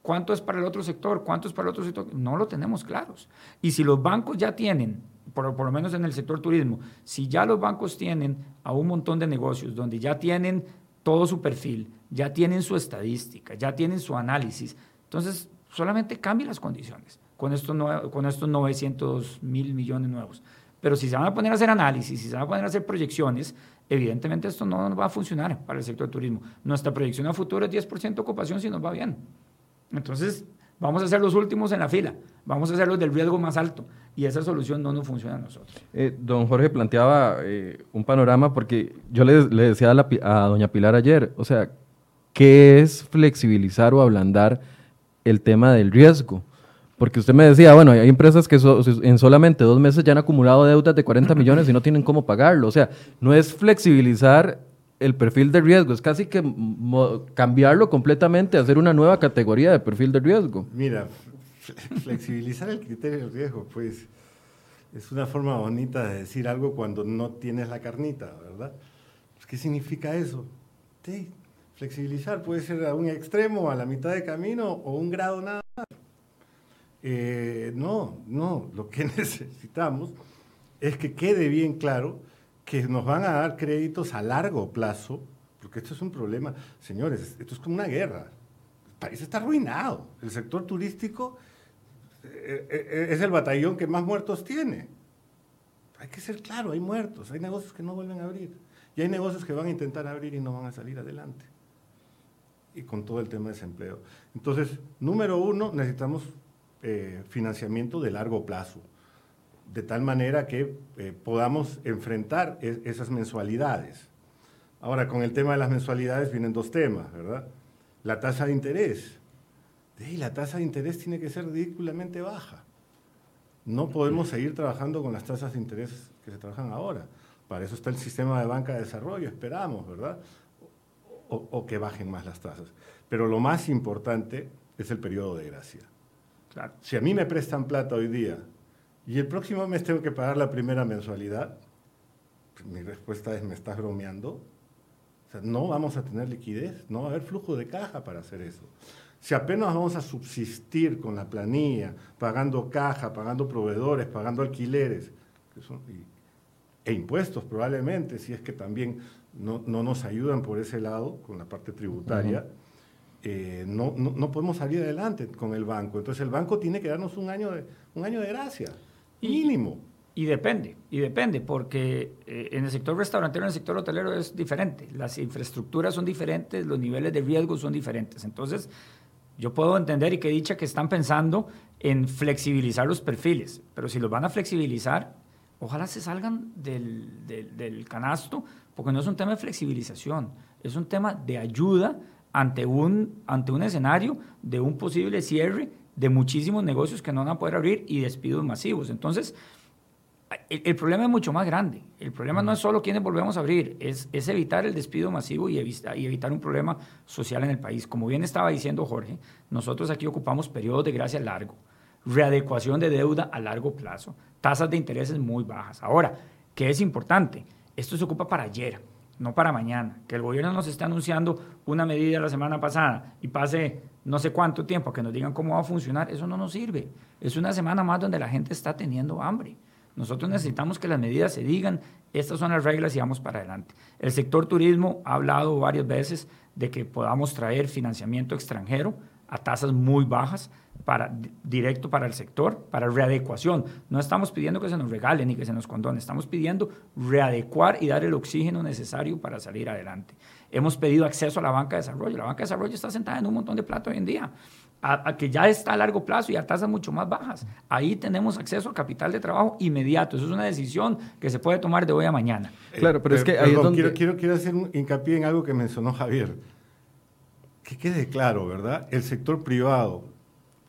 ¿Cuánto es para el otro sector? ¿Cuánto es para el otro sector? No lo tenemos claros. Y si los bancos ya tienen, por, por lo menos en el sector turismo, si ya los bancos tienen a un montón de negocios donde ya tienen todo su perfil, ya tienen su estadística, ya tienen su análisis, entonces solamente cambien las condiciones con estos, con estos 900 mil millones nuevos. Pero si se van a poner a hacer análisis, si se van a poner a hacer proyecciones, evidentemente esto no va a funcionar para el sector turismo. Nuestra proyección a futuro es 10% ocupación si nos va bien. Entonces, vamos a ser los últimos en la fila, vamos a ser los del riesgo más alto y esa solución no nos funciona a nosotros. Eh, don Jorge planteaba eh, un panorama porque yo le, le decía a, a doña Pilar ayer, o sea, ¿qué es flexibilizar o ablandar el tema del riesgo? Porque usted me decía, bueno, hay empresas que en solamente dos meses ya han acumulado deudas de 40 [CLEARS THROAT] millones y no tienen cómo pagarlo. O sea, no es flexibilizar el perfil de riesgo, es casi que cambiarlo completamente, hacer una nueva categoría de perfil de riesgo. Mira, flexibilizar el criterio de riesgo, pues es una forma bonita de decir algo cuando no tienes la carnita, ¿verdad? Pues, ¿Qué significa eso? Sí, flexibilizar puede ser a un extremo, a la mitad de camino o un grado nada más. Eh, no, no, lo que [LAUGHS] necesitamos es que quede bien claro que nos van a dar créditos a largo plazo, porque esto es un problema. Señores, esto es como una guerra. El país está arruinado. El sector turístico eh, eh, es el batallón que más muertos tiene. Hay que ser claro, hay muertos, hay negocios que no vuelven a abrir. Y hay negocios que van a intentar abrir y no van a salir adelante. Y con todo el tema de desempleo. Entonces, número uno, necesitamos eh, financiamiento de largo plazo, de tal manera que eh, podamos enfrentar e, esas mensualidades. Ahora, con el tema de las mensualidades vienen dos temas, ¿verdad? La tasa de interés. Y la tasa de interés tiene que ser ridículamente baja. No podemos seguir trabajando con las tasas de interés que se trabajan ahora. Para eso está el sistema de banca de desarrollo, esperamos, ¿verdad? O, o que bajen más las tasas. Pero lo más importante es el periodo de gracia. Si a mí me prestan plata hoy día y el próximo mes tengo que pagar la primera mensualidad, pues mi respuesta es, ¿me estás bromeando? O sea, no vamos a tener liquidez, no va a haber flujo de caja para hacer eso. Si apenas vamos a subsistir con la planilla, pagando caja, pagando proveedores, pagando alquileres e impuestos probablemente, si es que también no, nos ayudan por ese lado con la parte tributaria, eh, no, no, podemos salir adelante con el banco. Entonces el banco tiene que darnos un año de, un año de gracia, mínimo. Y, depende, y depende, porque eh, en el sector restaurantero, en el sector hotelero es diferente. Las infraestructuras son diferentes, los niveles de riesgo son diferentes. Entonces, yo puedo entender y que dicha que están pensando en flexibilizar los perfiles, pero si los van a flexibilizar, ojalá se salgan del, del, del canasto, porque no es un tema de flexibilización, es un tema de ayuda ante un, ante un escenario de un posible cierre de muchísimos negocios que no van a poder abrir y despidos masivos. Entonces, el, problema es mucho más grande. El problema no es solo quienes volvemos a abrir, es, es evitar el despido masivo y, evitar, y evitar un problema social en el país. Como bien estaba diciendo Jorge, nosotros aquí ocupamos periodos de gracia largo, readecuación de deuda a largo plazo, tasas de intereses muy bajas. Ahora, ¿qué es importante? Esto se ocupa para ayer no para mañana. Que el gobierno nos esté anunciando una medida la semana pasada y pase no sé cuánto tiempo que nos digan cómo va a funcionar, eso no nos sirve. Es una semana más donde la gente está teniendo hambre. Nosotros necesitamos que las medidas se digan, estas son las reglas y vamos para adelante. El sector turismo ha hablado varias veces de que podamos traer financiamiento extranjero a tasas muy bajas para, directo para el sector, para readecuación. No estamos pidiendo que se nos regalen ni que se nos condone, estamos pidiendo readecuar y dar el oxígeno necesario para salir adelante. Hemos pedido acceso a la banca de desarrollo. La banca de desarrollo está sentada en un montón de plata hoy en día, a, que ya está a largo plazo y a tasas mucho más bajas. Ahí tenemos acceso a capital de trabajo inmediato. Eso es una decisión que se puede tomar de hoy a mañana. Claro, pero es que ahí es donde... quiero, quiero, quiero hacer un hincapié en algo que mencionó Javier. Que quede claro, ¿verdad? El sector privado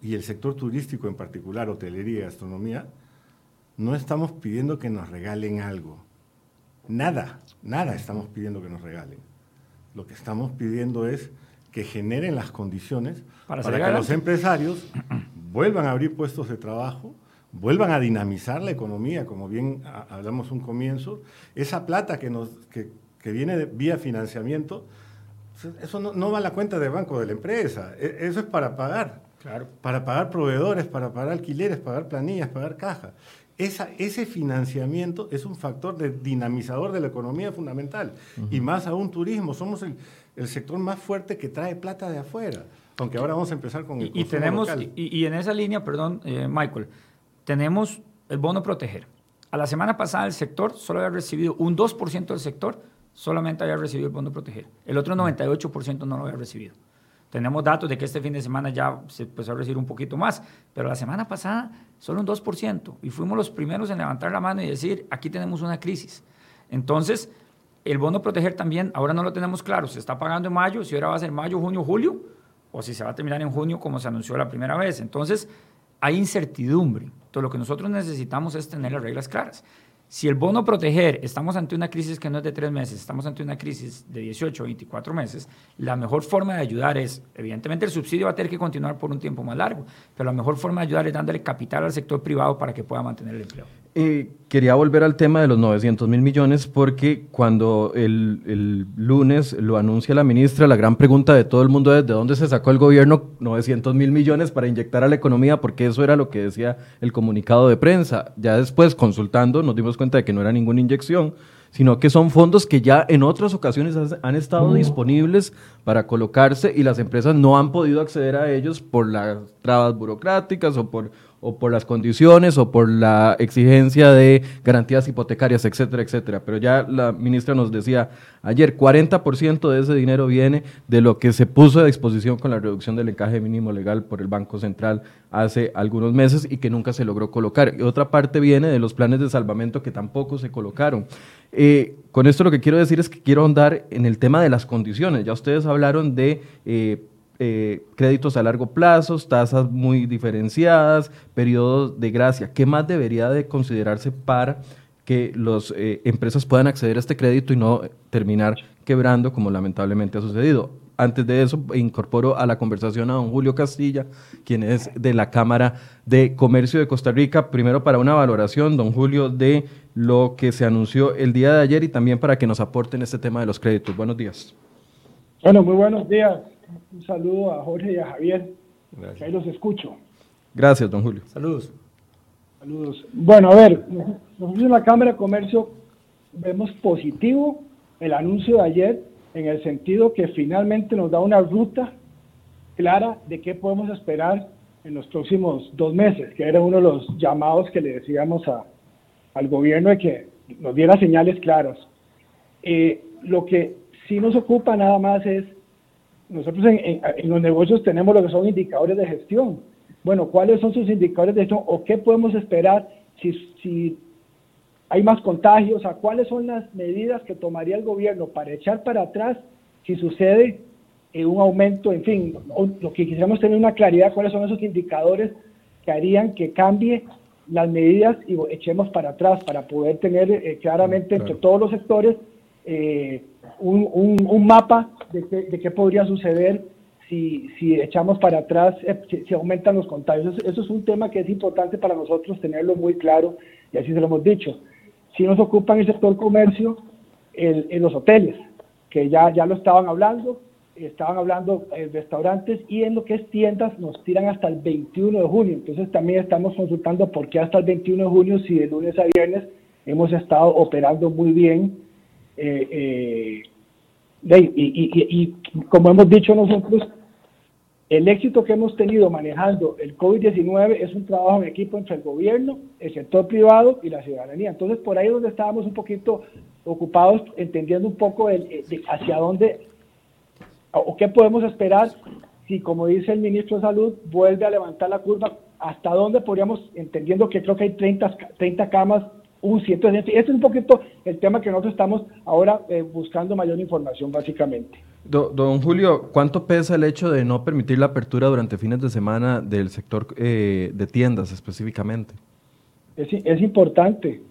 y el sector turístico en particular, hotelería y gastronomía, no estamos pidiendo que nos regalen algo. Nada, nada estamos pidiendo que nos regalen. Lo que estamos pidiendo es que generen las condiciones para, que los empresarios [CLEARS THROAT] vuelvan a abrir puestos de trabajo, vuelvan a dinamizar la economía, como bien hablamos un comienzo. Esa plata que, nos, que, viene vía financiamiento, eso no, no, va a la cuenta de banco de la empresa, e, eso es para pagar para pagar proveedores, para pagar alquileres, pagar planillas, pagar cajas. Esa, ese financiamiento es un factor de dinamizador de la economía fundamental. Y más aún turismo. Somos el, el, sector más fuerte que trae plata de afuera. Aunque ahora vamos a empezar con el y, tenemos Y, en esa línea, perdón, eh, Michael, tenemos el bono proteger. A la semana pasada el sector solo había recibido un 2% del sector solamente había recibido el bono proteger. El otro 98% no lo había recibido. Tenemos datos de que este fin de semana ya se empezó a recibir un poquito más, pero la semana pasada solo un 2%. Y fuimos los primeros en levantar la mano y decir, aquí tenemos una crisis. Entonces, el bono proteger también, ahora no lo tenemos claro, se está pagando en mayo, si ahora va a ser mayo, junio, julio, o si se va a terminar en junio como se anunció la primera vez. Entonces, hay incertidumbre. Entonces, lo que nosotros necesitamos es tener las reglas claras. Si el bono proteger, estamos ante una crisis que no es de tres meses, estamos ante una crisis de 18 o 24 meses, la mejor forma de ayudar es, evidentemente el subsidio va a tener que continuar por un tiempo más largo, pero la mejor forma de ayudar es dándole capital al sector privado para que pueda mantener el empleo. Eh, quería volver al tema de los 900 mil millones porque cuando el, el, lunes lo anuncia la ministra, la gran pregunta de todo el mundo es de dónde se sacó el gobierno 900 mil millones para inyectar a la economía, porque eso era lo que decía el comunicado de prensa. Ya después, consultando, nos dimos cuenta de que no era ninguna inyección, sino que son fondos que ya en otras ocasiones han estado disponibles para colocarse y las empresas no han podido acceder a ellos por las trabas burocráticas o por o por las condiciones o por la exigencia de garantías hipotecarias, etcétera, etcétera. Pero ya la ministra nos decía ayer, 40% de ese dinero viene de lo que se puso a disposición con la reducción del encaje mínimo legal por el Banco Central hace algunos meses y que nunca se logró colocar. Y otra parte viene de los planes de salvamento que tampoco se colocaron. Eh, con esto lo que quiero decir es que quiero ahondar en el tema de las condiciones. Ya ustedes hablaron de... Eh, eh, créditos a largo plazo, tasas muy diferenciadas, periodos de gracia. ¿Qué más debería de considerarse para que las eh, empresas puedan acceder a este crédito y no terminar quebrando como lamentablemente ha sucedido? Antes de eso, incorporo a la conversación a don Julio Castilla, quien es de la Cámara de Comercio de Costa Rica, primero para una valoración, don Julio, de lo que se anunció el día de ayer y también para que nos aporten este tema de los créditos. Buenos días. Bueno, muy buenos días. Un saludo a Jorge y a Javier, que ahí los escucho. Gracias, don Julio. Saludos. Saludos. Bueno, a ver, nosotros en la Cámara de Comercio vemos positivo el anuncio de ayer en el sentido que finalmente nos da una ruta clara de qué podemos esperar en los próximos dos meses, que era uno de los llamados que le decíamos a, al gobierno de que nos diera señales claras. Eh, lo que sí nos ocupa nada más es nosotros en, los negocios tenemos lo que son indicadores de gestión. Bueno, ¿cuáles son sus indicadores de gestión o qué podemos esperar si, si hay más contagios? O ¿cuáles son las medidas que tomaría el gobierno para echar para atrás si sucede un aumento? En fin, lo que quisiéramos tener una claridad, cuáles son esos indicadores que harían que cambie las medidas y echemos para atrás para poder tener eh, claramente entre todos los sectores eh, un, un, mapa de, qué podría suceder si, si echamos para atrás, eh, si, aumentan los contagios. Eso, es un tema que es importante para nosotros tenerlo muy claro y así se lo hemos dicho. Si nos ocupan el sector comercio, en los hoteles, que ya, ya lo estaban hablando, estaban hablando en restaurantes y en lo que es tiendas nos tiran hasta el 21 de junio. Entonces también estamos consultando por qué hasta el 21 de junio si de lunes a viernes hemos estado operando muy bien eh, eh, y, como hemos dicho nosotros, el éxito que hemos tenido manejando el COVID-19 es un trabajo en equipo entre el gobierno, el sector privado y la ciudadanía. Entonces, por ahí es donde estábamos un poquito ocupados, entendiendo un poco hacia dónde o qué podemos esperar si, como dice el ministro de Salud, vuelve a levantar la curva, hasta dónde podríamos, entendiendo que creo que hay 30, 30 camas un Ese es un poquito el tema que nosotros estamos ahora eh, buscando mayor información, básicamente. don Julio, ¿cuánto pesa el hecho de no permitir la apertura durante fines de semana del sector eh, de tiendas específicamente? Es, es importante.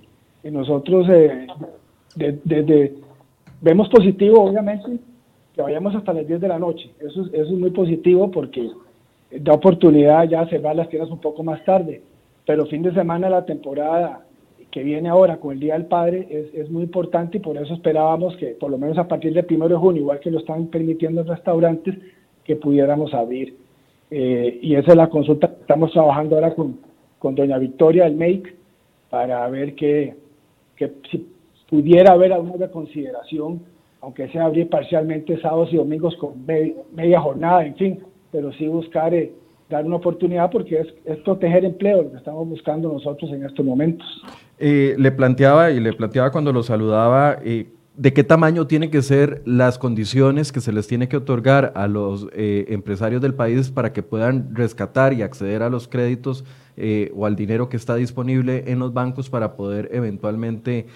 Y nosotros eh, desde vemos positivo, obviamente, que vayamos hasta las 10 de la noche. Eso, eso es muy positivo porque da oportunidad ya cerrar las tiendas un poco más tarde. Pero fin de semana la temporada que viene ahora con el Día del Padre es, es, muy importante y por eso esperábamos que por lo menos a partir del primero de junio, igual que lo están permitiendo los restaurantes, que pudiéramos abrir. Eh, y esa es la consulta que estamos trabajando ahora con, con doña Victoria del MAKE para ver que, que si pudiera haber alguna consideración, aunque sea abrir parcialmente sábados y domingos con media, jornada, en fin, pero sí buscar eh, dar una oportunidad porque es, es proteger empleo, lo que estamos buscando nosotros en estos momentos. Eh, le planteaba y le planteaba cuando lo saludaba eh, de qué tamaño tienen que ser las condiciones que se les tiene que otorgar a los eh, empresarios del país para que puedan rescatar y acceder a los créditos o al dinero que está disponible en los bancos para poder eventualmente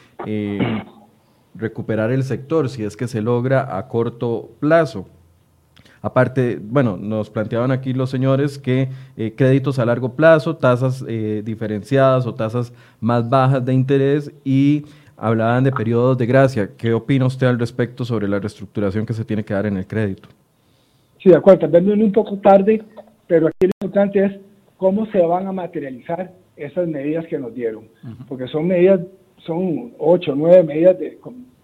recuperar el sector si es que se logra a corto plazo. Aparte, bueno, nos planteaban aquí los señores que eh, créditos a largo plazo, tasas eh, diferenciadas o tasas más bajas de interés y hablaban de periodos de gracia. ¿Qué opina usted al respecto sobre la reestructuración que se tiene que dar en el crédito? Sí, de acuerdo, tal vez un poco tarde, pero aquí lo importante es cómo se van a materializar esas medidas que nos dieron, porque son medidas, son ocho, nueve medidas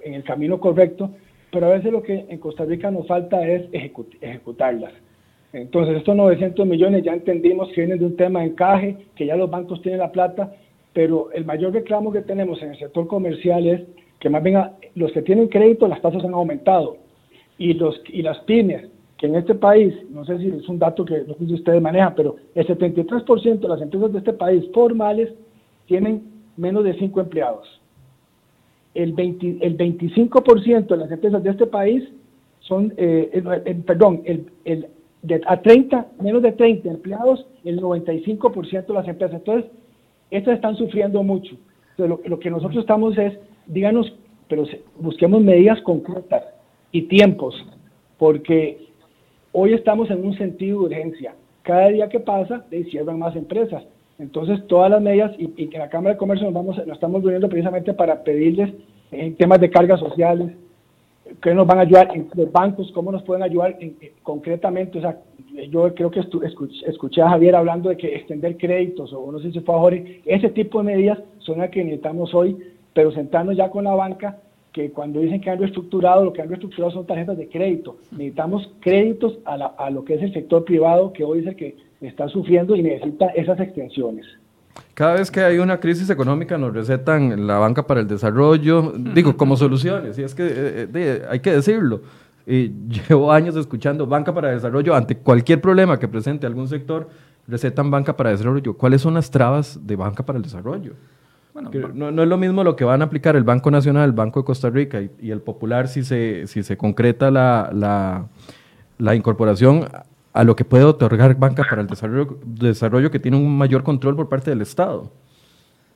en el camino correcto, pero a veces lo que en Costa Rica nos falta es ejecutarlas. Entonces, estos 900 millones ya entendimos que vienen de un tema de encaje, que ya los bancos tienen la plata, pero el mayor reclamo que tenemos en el sector comercial es que más bien los que tienen crédito, las tasas han aumentado, y, los, y las pymes, que en este país, no sé si es un dato que no sé si ustedes manejan, pero el 73% de las empresas de este país formales tienen menos de 5 empleados el, 20, el 25% de las empresas de este país son, eh, perdón, el, el, de, a 30, menos de 30 empleados, el 95% de las empresas. Entonces, estas están sufriendo mucho. Entonces, lo, que nosotros estamos es, díganos, pero busquemos medidas concretas y tiempos, porque hoy estamos en un sentido de urgencia. Cada día que pasa, se cierran más empresas. Entonces, todas las medidas, y, y que la Cámara de Comercio nos, vamos, nos estamos reuniendo precisamente para pedirles en temas de cargas sociales, qué nos van a ayudar en los bancos, cómo nos pueden ayudar concretamente. O sea, yo creo que escuché a Javier hablando de que extender créditos, o no sé si fue a Jorge, ese tipo de medidas son las que necesitamos hoy, pero sentarnos ya con la banca, que cuando dicen que han reestructurado, lo que han reestructurado son tarjetas de crédito. Necesitamos créditos a, a lo que es el sector privado, que hoy es el que está sufriendo y necesita esas extensiones. Cada vez que hay una crisis económica nos recetan la banca para el desarrollo, digo, como soluciones, y es que eh, eh, hay que decirlo. Y [LAUGHS] llevo años escuchando banca para desarrollo ante cualquier problema que presente algún sector, recetan banca para desarrollo. ¿Cuáles son las trabas de banca para el desarrollo? Bueno, no, es lo mismo lo que van a aplicar el Banco Nacional, el Banco de Costa Rica y, el Popular si se, si se concreta la, la, la incorporación a lo que puede otorgar banca para el desarrollo, desarrollo que tiene un mayor control por parte del Estado.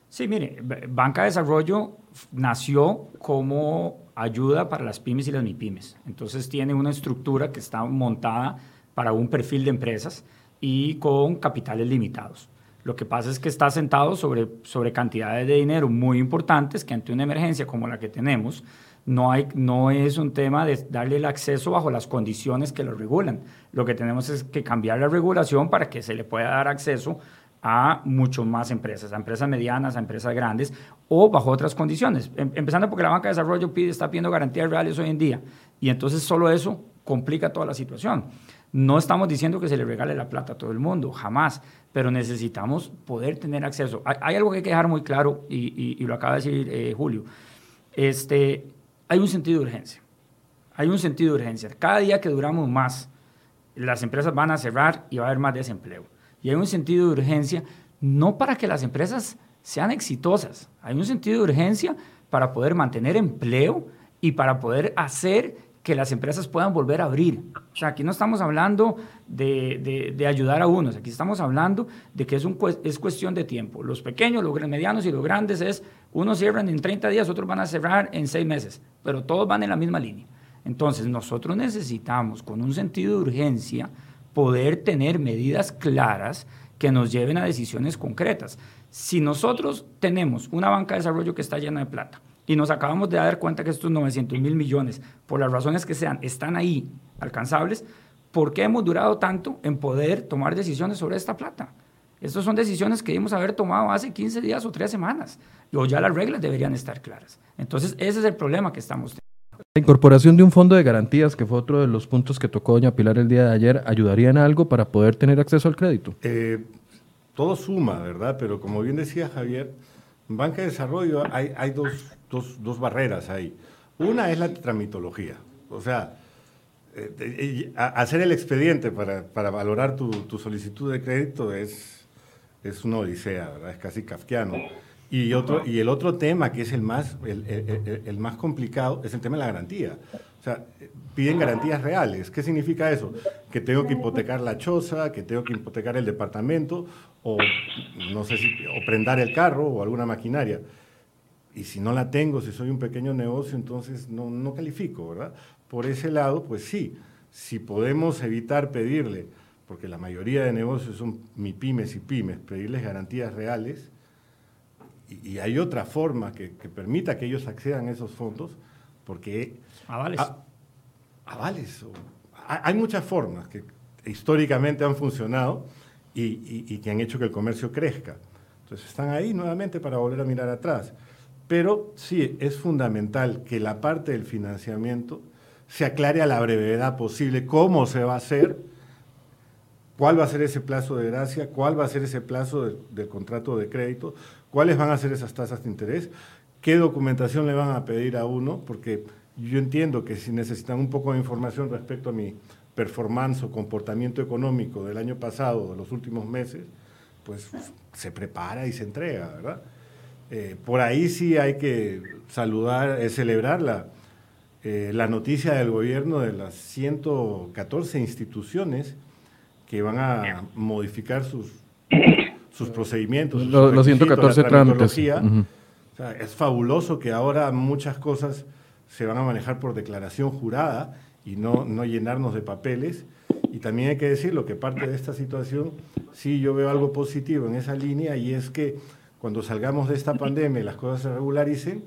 Sí, mire, Banca de Desarrollo nació como ayuda para las pymes y las MIPYMES. Entonces tiene una estructura que está montada para un perfil de empresas y con capitales limitados. Lo que pasa es que está sentado sobre, sobre cantidades de dinero muy importantes que ante una emergencia como la que tenemos, no, hay, no es un tema de darle el acceso bajo las condiciones que lo regulan. Lo que tenemos es que cambiar la regulación para que se le pueda dar acceso a mucho más empresas, a empresas medianas, a empresas grandes o bajo otras condiciones. Em, empezando porque la banca de desarrollo pide, está pidiendo garantías reales hoy en día y entonces solo eso complica toda la situación. No estamos diciendo que se le regale la plata a todo el mundo, jamás, pero necesitamos poder tener acceso. Hay, algo que hay que dejar muy claro y, lo acaba de decir eh, Julio. Este, hay un sentido de urgencia. Hay un sentido de urgencia. Cada día que duramos más, las empresas van a cerrar y va a haber más desempleo. Y hay un sentido de urgencia no para que las empresas sean exitosas, hay un sentido de urgencia para poder mantener empleo y para poder hacer que las empresas puedan volver a abrir. O sea, aquí no estamos hablando de, ayudar a unos, aquí estamos hablando de que es, es cuestión de tiempo. Los pequeños, los medianos y los grandes es, unos cierran en 30 días, otros van a cerrar en 6 meses, pero todos van en la misma línea. Entonces, nosotros necesitamos, con un sentido de urgencia, poder tener medidas claras que nos lleven a decisiones concretas. Si nosotros tenemos una banca de desarrollo que está llena de plata, y nos acabamos de dar cuenta que estos 900 mil millones, por las razones que sean, están ahí alcanzables, ¿por qué hemos durado tanto en poder tomar decisiones sobre esta plata? Estas son decisiones que debimos haber tomado hace 15 días o 3 semanas, o ya las reglas deberían estar claras. Entonces, ese es el problema que estamos teniendo. La incorporación de un fondo de garantías, que fue otro de los puntos que tocó doña Pilar el día de ayer, ¿ayudaría en algo para poder tener acceso al crédito? Eh, todo suma, ¿verdad? Pero como bien decía Javier, en Banca de Desarrollo hay, hay dos dos, dos barreras ahí. Una es la tramitología, o sea, eh, hacer el expediente para, para valorar tu, tu, solicitud de crédito es, es una odisea, es casi kafkiano. Y, otro, y el otro tema, que es el más, el, más complicado, es el tema de la garantía. O sea, piden garantías reales. ¿Qué significa eso? Que tengo que hipotecar la choza, que tengo que hipotecar el departamento, o no sé si, o prendar el carro o alguna maquinaria y si no la tengo, si soy un pequeño negocio, entonces no, no califico, ¿verdad? Por ese lado, pues sí, si podemos evitar pedirle, porque la mayoría de negocios son MIPIMES y pymes, pedirles garantías reales, y, hay otra forma que, permita que ellos accedan a esos fondos, porque... Avales. avales. hay muchas formas que históricamente han funcionado y, que han hecho que el comercio crezca. Entonces están ahí nuevamente para volver a mirar atrás. Pero sí, es fundamental que la parte del financiamiento se aclare a la brevedad posible cómo se va a hacer, cuál va a ser ese plazo de gracia, cuál va a ser ese plazo del contrato de crédito, cuáles van a ser esas tasas de interés, qué documentación le van a pedir a uno, porque yo entiendo que si necesitan un poco de información respecto a mi performance o comportamiento económico del año pasado, de los últimos meses, pues se prepara y se entrega, ¿verdad? Eh, por ahí sí hay que saludar, eh, celebrar la, eh, la noticia del gobierno de las 114 instituciones que van a modificar sus, [COUGHS] sus procedimientos. los 114 trámites. es fabuloso que ahora muchas cosas se van a manejar por declaración jurada y no, no llenarnos de papeles. Y también hay que decirlo que parte de esta situación, sí yo veo algo positivo en esa línea y es que cuando salgamos de esta pandemia y las cosas se regularicen,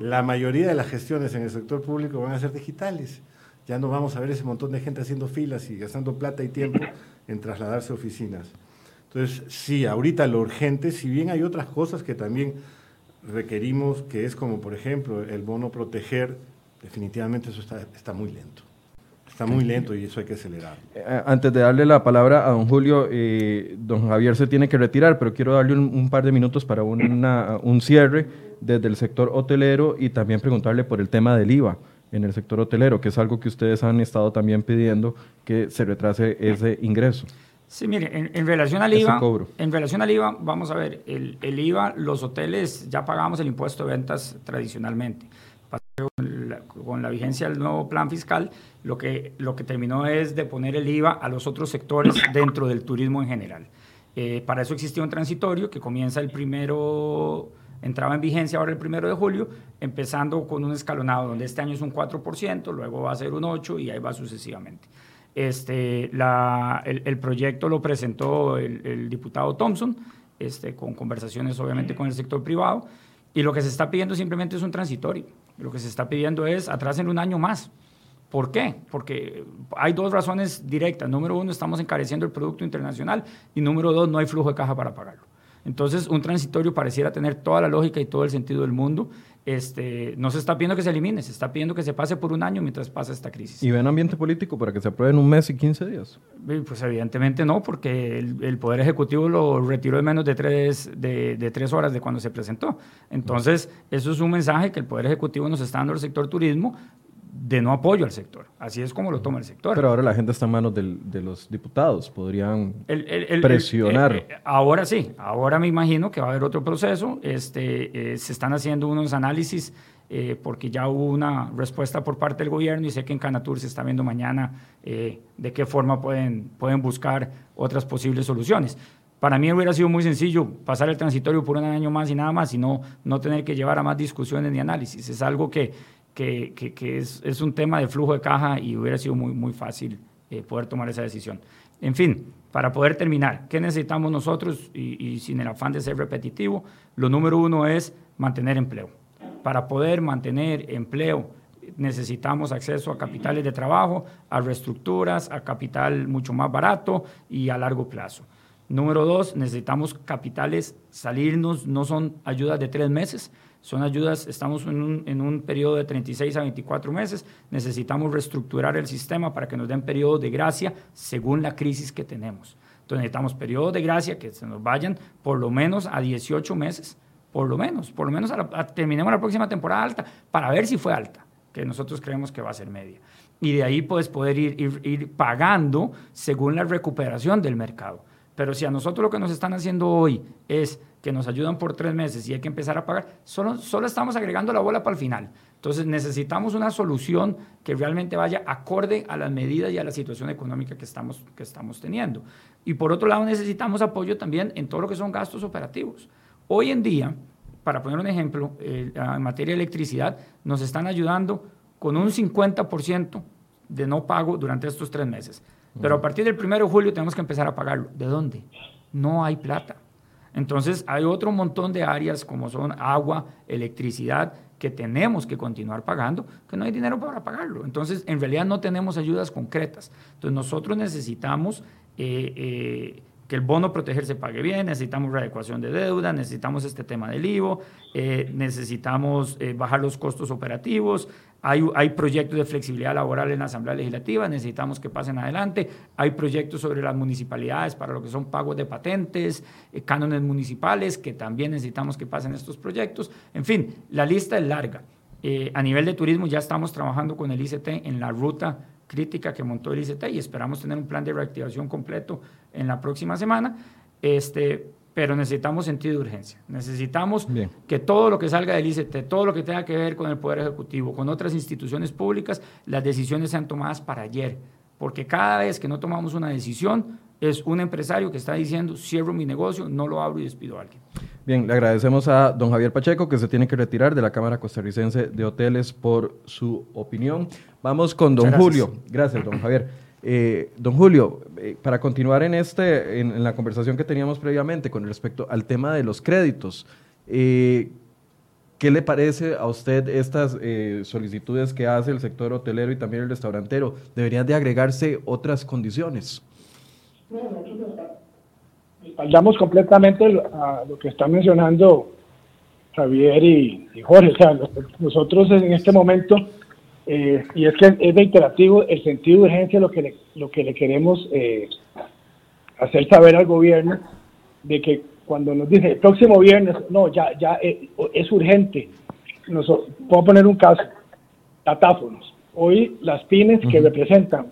la mayoría de las gestiones en el sector público van a ser digitales. Ya no vamos a ver ese montón de gente haciendo filas y gastando plata y tiempo en trasladarse a oficinas. Entonces, sí, ahorita lo urgente, si bien hay otras cosas que también requerimos, que es como, por ejemplo, el bono proteger, definitivamente eso está, está muy lento. Está muy lento y eso hay que acelerar. Eh, antes de darle la palabra a don Julio, eh, don Javier se tiene que retirar, pero quiero darle un, par de minutos para un cierre desde el sector hotelero y también preguntarle por el tema del IVA en el sector hotelero, que es algo que ustedes han estado también pidiendo que se retrase ese ingreso. Sí, mire, en, relación al IVA, en relación al IVA, vamos a ver, el, el, IVA, los hoteles ya pagamos el impuesto de ventas tradicionalmente. Con la, con la, vigencia del nuevo plan fiscal, lo que, lo que terminó es de poner el IVA a los otros sectores dentro del turismo en general. Eh, para eso existía un transitorio que comienza el primero entraba en vigencia ahora el primero de julio, empezando con un escalonado donde este año es un 4%, luego va a ser un 8% y ahí va sucesivamente. Este, la, el, proyecto lo presentó el, diputado Thompson, este, con conversaciones obviamente con el sector privado, y lo que se está pidiendo simplemente es un transitorio. Lo que se está pidiendo es atrasen un año más. ¿Por qué? Porque hay dos razones directas. Número uno, estamos encareciendo el producto internacional y número dos, no hay flujo de caja para pagarlo. Entonces, un transitorio pareciera tener toda la lógica y todo el sentido del mundo. Este, no se está pidiendo que se elimine, se está pidiendo que se pase por un año mientras pasa esta crisis. ¿Y ven ambiente político para que se apruebe en un mes y 15 días? Pues evidentemente no, porque el, Poder Ejecutivo lo retiró en menos de tres, de, de tres horas de cuando se presentó. Entonces, eso es un mensaje que el Poder Ejecutivo nos está dando al sector turismo de no apoyo al sector. Así es como lo toma el sector. Pero ahora la gente está en manos de los diputados, podrían presionar. Eh, eh, ahora sí, ahora me imagino que va a haber otro proceso. Este, eh, se están haciendo unos análisis porque ya hubo una respuesta por parte del gobierno y sé que en Canatur se está viendo mañana de qué forma pueden, pueden buscar otras posibles soluciones. Para mí hubiera sido muy sencillo pasar el transitorio por un año más y nada más, y no, no tener que llevar a más discusiones ni análisis. Es algo que que, es, un tema de flujo de caja y hubiera sido muy, muy fácil eh, poder tomar esa decisión. En fin, para poder terminar, ¿qué necesitamos nosotros? Y, sin el afán de ser repetitivo, lo número uno es mantener empleo. Para poder mantener empleo, necesitamos acceso a capitales de trabajo, a reestructuras, a capital mucho más barato y a largo plazo. Número dos, necesitamos capitales salirnos, no son ayudas de tres meses, son ayudas, estamos en un, en un, periodo de 36 a 24 meses, necesitamos reestructurar el sistema para que nos den periodos de gracia según la crisis que tenemos. Entonces necesitamos periodos de gracia que se nos vayan por lo menos a 18 meses, por lo menos, por lo menos terminemos la próxima temporada alta para ver si fue alta, que nosotros creemos que va a ser media. Y de ahí puedes poder ir, ir pagando según la recuperación del mercado. Pero si a nosotros lo que nos están haciendo hoy es que nos ayudan por tres meses y hay que empezar a pagar, solo, solo estamos agregando la bola para el final. Entonces necesitamos una solución que realmente vaya acorde a las medidas y a la situación económica que estamos, que estamos teniendo. Y por otro lado necesitamos apoyo también en todo lo que son gastos operativos. Hoy en día, para poner un ejemplo, eh, en materia de electricidad, nos están ayudando con un 50% de no pago durante estos tres meses. Pero a partir del 1 de julio tenemos que empezar a pagarlo. ¿De dónde? No hay plata. Entonces hay otro montón de áreas como son agua, electricidad, que tenemos que continuar pagando, que no hay dinero para pagarlo. Entonces, en realidad no tenemos ayudas concretas. Entonces, nosotros necesitamos eh, eh, que el bono proteger se pague bien, necesitamos readecuación de deuda, necesitamos este tema del IVO, eh, necesitamos eh, bajar los costos operativos, hay, hay, proyectos de flexibilidad laboral en la Asamblea Legislativa, necesitamos que pasen adelante, hay proyectos sobre las municipalidades para lo que son pagos de patentes, eh, cánones municipales, que también necesitamos que pasen estos proyectos. En fin, la lista es larga. a nivel de turismo ya estamos trabajando con el ICT en la ruta crítica que montó el ICT y esperamos tener un plan de reactivación completo en la próxima semana. Este, pero necesitamos sentido de urgencia. Necesitamos que todo lo que salga del ICT, todo lo que tenga que ver con el Poder Ejecutivo, con otras instituciones públicas, las decisiones sean tomadas para ayer. Porque cada vez que no tomamos una decisión, es un empresario que está diciendo, cierro mi negocio, no lo abro y despido a alguien. Bien, le agradecemos a don Javier Pacheco, que se tiene que retirar de la Cámara Costarricense de Hoteles por su opinión. Vamos con don Julio. Gracias, don Javier. Eh, don Julio, eh, para continuar en, este, en, la conversación que teníamos previamente con respecto al tema de los créditos, eh, ¿qué le parece a usted estas solicitudes que hace el sector hotelero y también el restaurantero? ¿Deberían de agregarse otras condiciones? Respaldamos completamente a lo que están mencionando Javier y, Jorge. O sea, nosotros en este momento, eh, y es que es reiterativo, el sentido de urgencia lo que le, lo que le queremos eh, hacer saber al gobierno de que cuando nos dice el próximo viernes, no, ya, ya eh, es urgente. Nos, puedo poner un caso, datáfonos. Hoy las pymes que representan,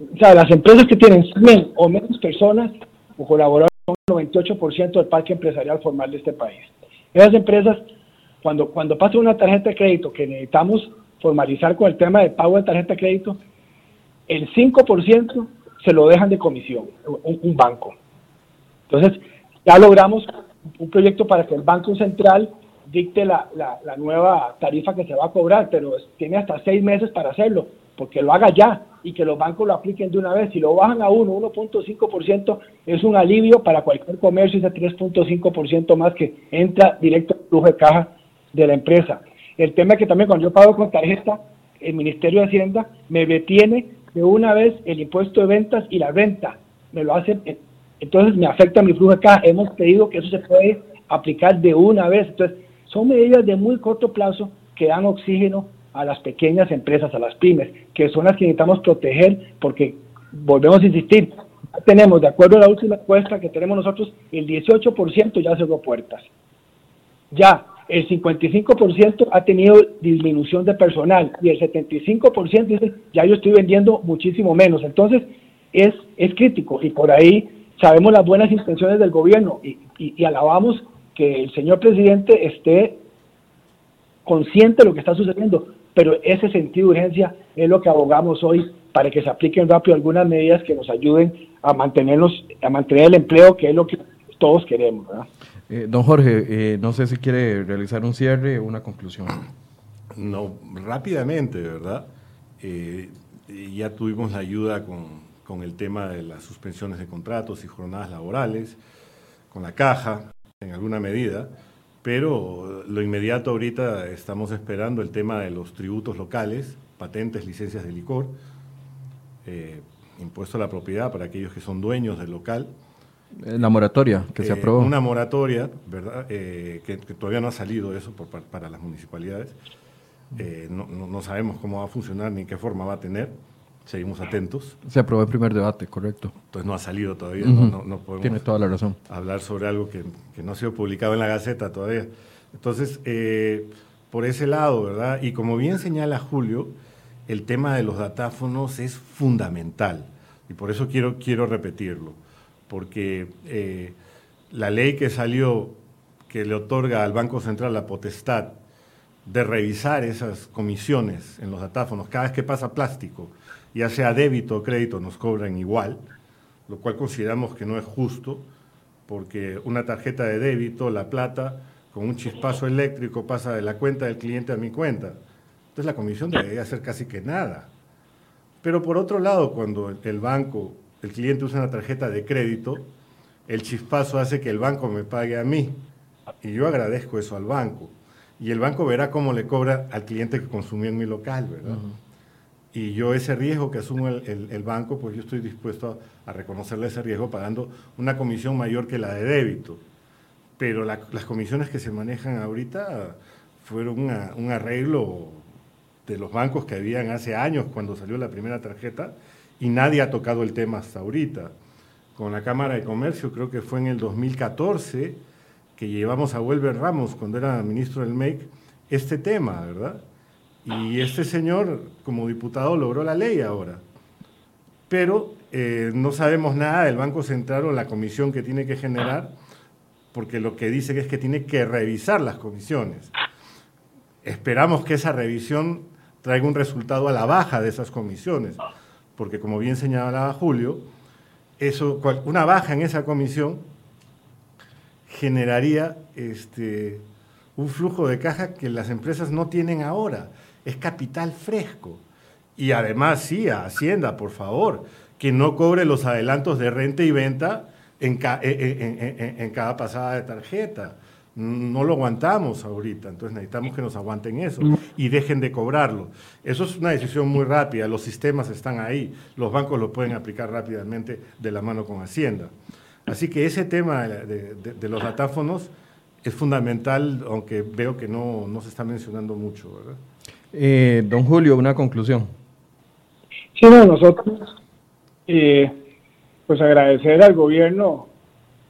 o sea, las empresas que tienen 100 o menos personas o colaboradores son el 98% del parque empresarial formal de este país. Esas empresas, cuando, cuando pasa una tarjeta de crédito que necesitamos formalizar con el tema de pago de tarjeta de crédito, el 5% se lo dejan de comisión, un, banco. Entonces, ya logramos un proyecto para que el Banco Central dicte la, la, nueva tarifa que se va a cobrar, pero tiene hasta seis meses para hacerlo, porque lo haga ya y que los bancos lo apliquen de una vez. Si lo bajan a 1, 1.5%, es un alivio para cualquier comercio, ese 3.5% más que entra directo al flujo de caja de la empresa. El tema es que también cuando yo pago con tarjeta, el Ministerio de Hacienda me detiene de una vez el impuesto de ventas y la renta. Me lo hace, entonces me afecta mi flujo de caja. Hemos pedido que eso se puede aplicar de una vez. Entonces, son medidas de muy corto plazo que dan oxígeno a las pequeñas empresas, a las pymes, que son las que necesitamos proteger porque, volvemos a insistir, tenemos, de acuerdo a la última encuesta que tenemos nosotros, el 18% ya cerró puertas. Ya, el 55% ha tenido disminución de personal y el 75% dice, ya yo estoy vendiendo muchísimo menos. Entonces, es, es crítico y por ahí sabemos las buenas intenciones del gobierno y, y alabamos que el señor presidente esté consciente de lo que está sucediendo, pero ese sentido de urgencia es lo que abogamos hoy para que se apliquen rápido algunas medidas que nos ayuden a mantenernos, a mantener el empleo, que es lo que todos queremos. Eh, don Jorge, eh, no sé si quiere realizar un cierre o una conclusión. No, rápidamente, ¿verdad? Eh, ya tuvimos la ayuda con, con el tema de las suspensiones de contratos y jornadas laborales, con la caja, en alguna medida. Pero lo inmediato ahorita estamos esperando el tema de los tributos locales, patentes, licencias de licor, eh, impuesto a la propiedad para aquellos que son dueños del local. Eh, la moratoria que se eh, aprobó. Una moratoria, ¿verdad? que, todavía no ha salido eso por, para las municipalidades. No, no, sabemos cómo va a funcionar ni qué forma va a tener seguimos atentos. Se aprobó el primer debate, correcto. Entonces no ha salido todavía, no, no, podemos Tiene toda la razón. hablar sobre algo que, que, no ha sido publicado en la Gaceta todavía. Entonces, eh, por ese lado, ¿verdad? Y como bien señala Julio, el tema de los datáfonos es fundamental. Y por eso quiero, quiero repetirlo. Porque eh, la ley que salió, que le otorga al Banco Central la potestad de revisar esas comisiones en los datáfonos cada vez que pasa plástico, ya sea débito o crédito, nos cobran igual, lo cual consideramos que no es justo, porque una tarjeta de débito, la plata, con un chispazo eléctrico pasa de la cuenta del cliente a mi cuenta. Entonces la comisión debería ser casi que nada. Pero por otro lado, cuando el banco, el cliente usa una tarjeta de crédito, el chispazo hace que el banco me pague a mí. Y yo agradezco eso al banco. Y el banco verá cómo le cobra al cliente que consumió en mi local, ¿verdad? Y yo ese riesgo que asumo el, banco, pues yo estoy dispuesto a, reconocerle ese riesgo pagando una comisión mayor que la de débito. Pero las comisiones que se manejan ahorita fueron un arreglo de los bancos que habían hace años cuando salió la primera tarjeta y nadie ha tocado el tema hasta ahorita. Con la Cámara de Comercio, creo que fue en el 2014 que llevamos a Welber Ramos, cuando era ministro del MEC, este tema, ¿verdad? Y este señor, como diputado, logró la ley ahora. Pero eh, no sabemos nada del Banco Central o la comisión que tiene que generar, porque lo que dice es que tiene que revisar las comisiones. Esperamos que esa revisión traiga un resultado a la baja de esas comisiones, porque como bien señalaba Julio, eso, una baja en esa comisión generaría este, un flujo de caja que las empresas no tienen ahora es capital fresco. Y además, sí, a Hacienda, por favor, que no cobre los adelantos de renta y venta en, en, cada pasada de tarjeta. No lo aguantamos ahorita, entonces necesitamos que nos aguanten eso y dejen de cobrarlo. Eso es una decisión muy rápida, los sistemas están ahí, los bancos lo pueden aplicar rápidamente de la mano con Hacienda. Así que ese tema de, de los datáfonos es fundamental, aunque veo que no, no se está mencionando mucho, ¿verdad? Eh, don Julio, una conclusión. Sí, nosotros, eh, pues agradecer al gobierno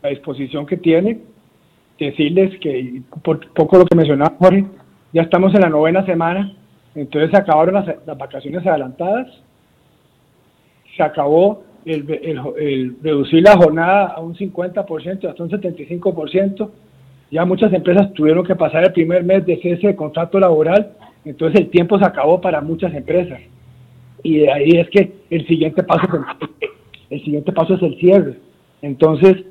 la disposición que tiene, decirles que, por poco lo que mencionaba Jorge, ya estamos en la novena semana, entonces se acabaron las, vacaciones adelantadas, se acabó el, el, reducir la jornada a un 50%, hasta un 75%, ya muchas empresas tuvieron que pasar el primer mes de cese de contrato laboral entonces el tiempo se acabó para muchas empresas. Y de ahí es que el siguiente paso es el, cierre. Entonces,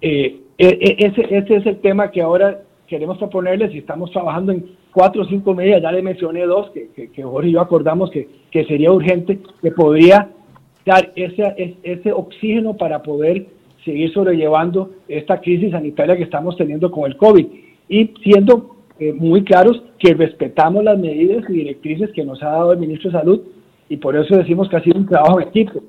eh, e, e, ese, ese es el tema que ahora queremos proponerles y estamos trabajando en cuatro o cinco medidas. Ya le mencioné dos que, que, que Jorge y yo acordamos que, que sería urgente, que podría dar ese, ese oxígeno para poder seguir sobrellevando esta crisis sanitaria que estamos teniendo con el COVID y siendo eh, muy claros que respetamos las medidas y directrices que nos ha dado el ministro de Salud y por eso decimos que ha sido un trabajo en equipo.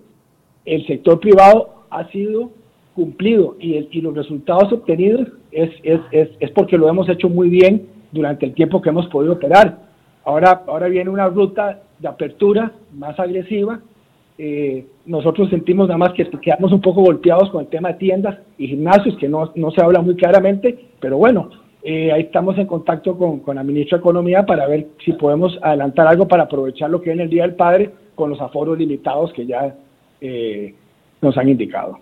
El sector privado ha sido cumplido y, el, y los resultados obtenidos es, es, es, es, porque lo hemos hecho muy bien durante el tiempo que hemos podido operar. Ahora, ahora viene una ruta de apertura más agresiva. Eh, nosotros sentimos nada más que quedamos un poco golpeados con el tema de tiendas y gimnasios, que no, no se habla muy claramente, pero bueno, eh, ahí estamos en contacto con, la ministra de Economía para ver si podemos adelantar algo para aprovechar lo que viene el Día del Padre con los aforos limitados que ya eh, nos han indicado.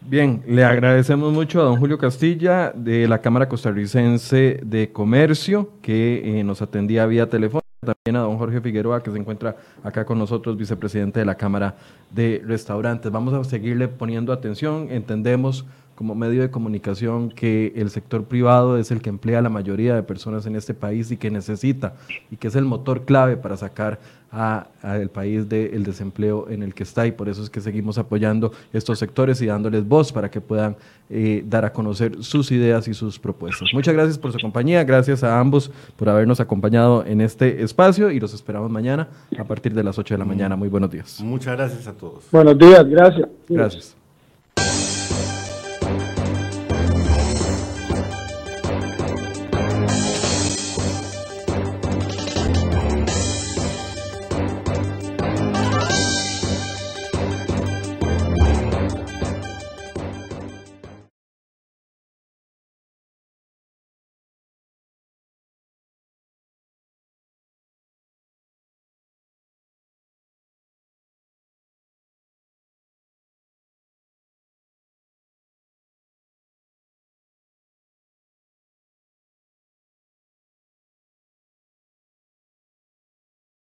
Bien, le agradecemos mucho a don Julio Castilla de la Cámara Costarricense de Comercio que eh, nos atendía vía teléfono. También a don Jorge Figueroa que se encuentra acá con nosotros, vicepresidente de la Cámara de Restaurantes. Vamos a seguirle poniendo atención. Entendemos como medio de comunicación que el sector privado es el que emplea a la mayoría de personas en este país y que necesita y que es el motor clave para sacar al país del desempleo en el que está y por eso es que seguimos apoyando estos sectores y dándoles voz para que puedan eh, dar a conocer sus ideas y sus propuestas. Muchas gracias por su compañía, gracias a ambos por habernos acompañado en este espacio y los esperamos mañana a partir de las 8 de la mañana. Muy buenos días. Muchas gracias a todos. Buenos días, gracias. Gracias.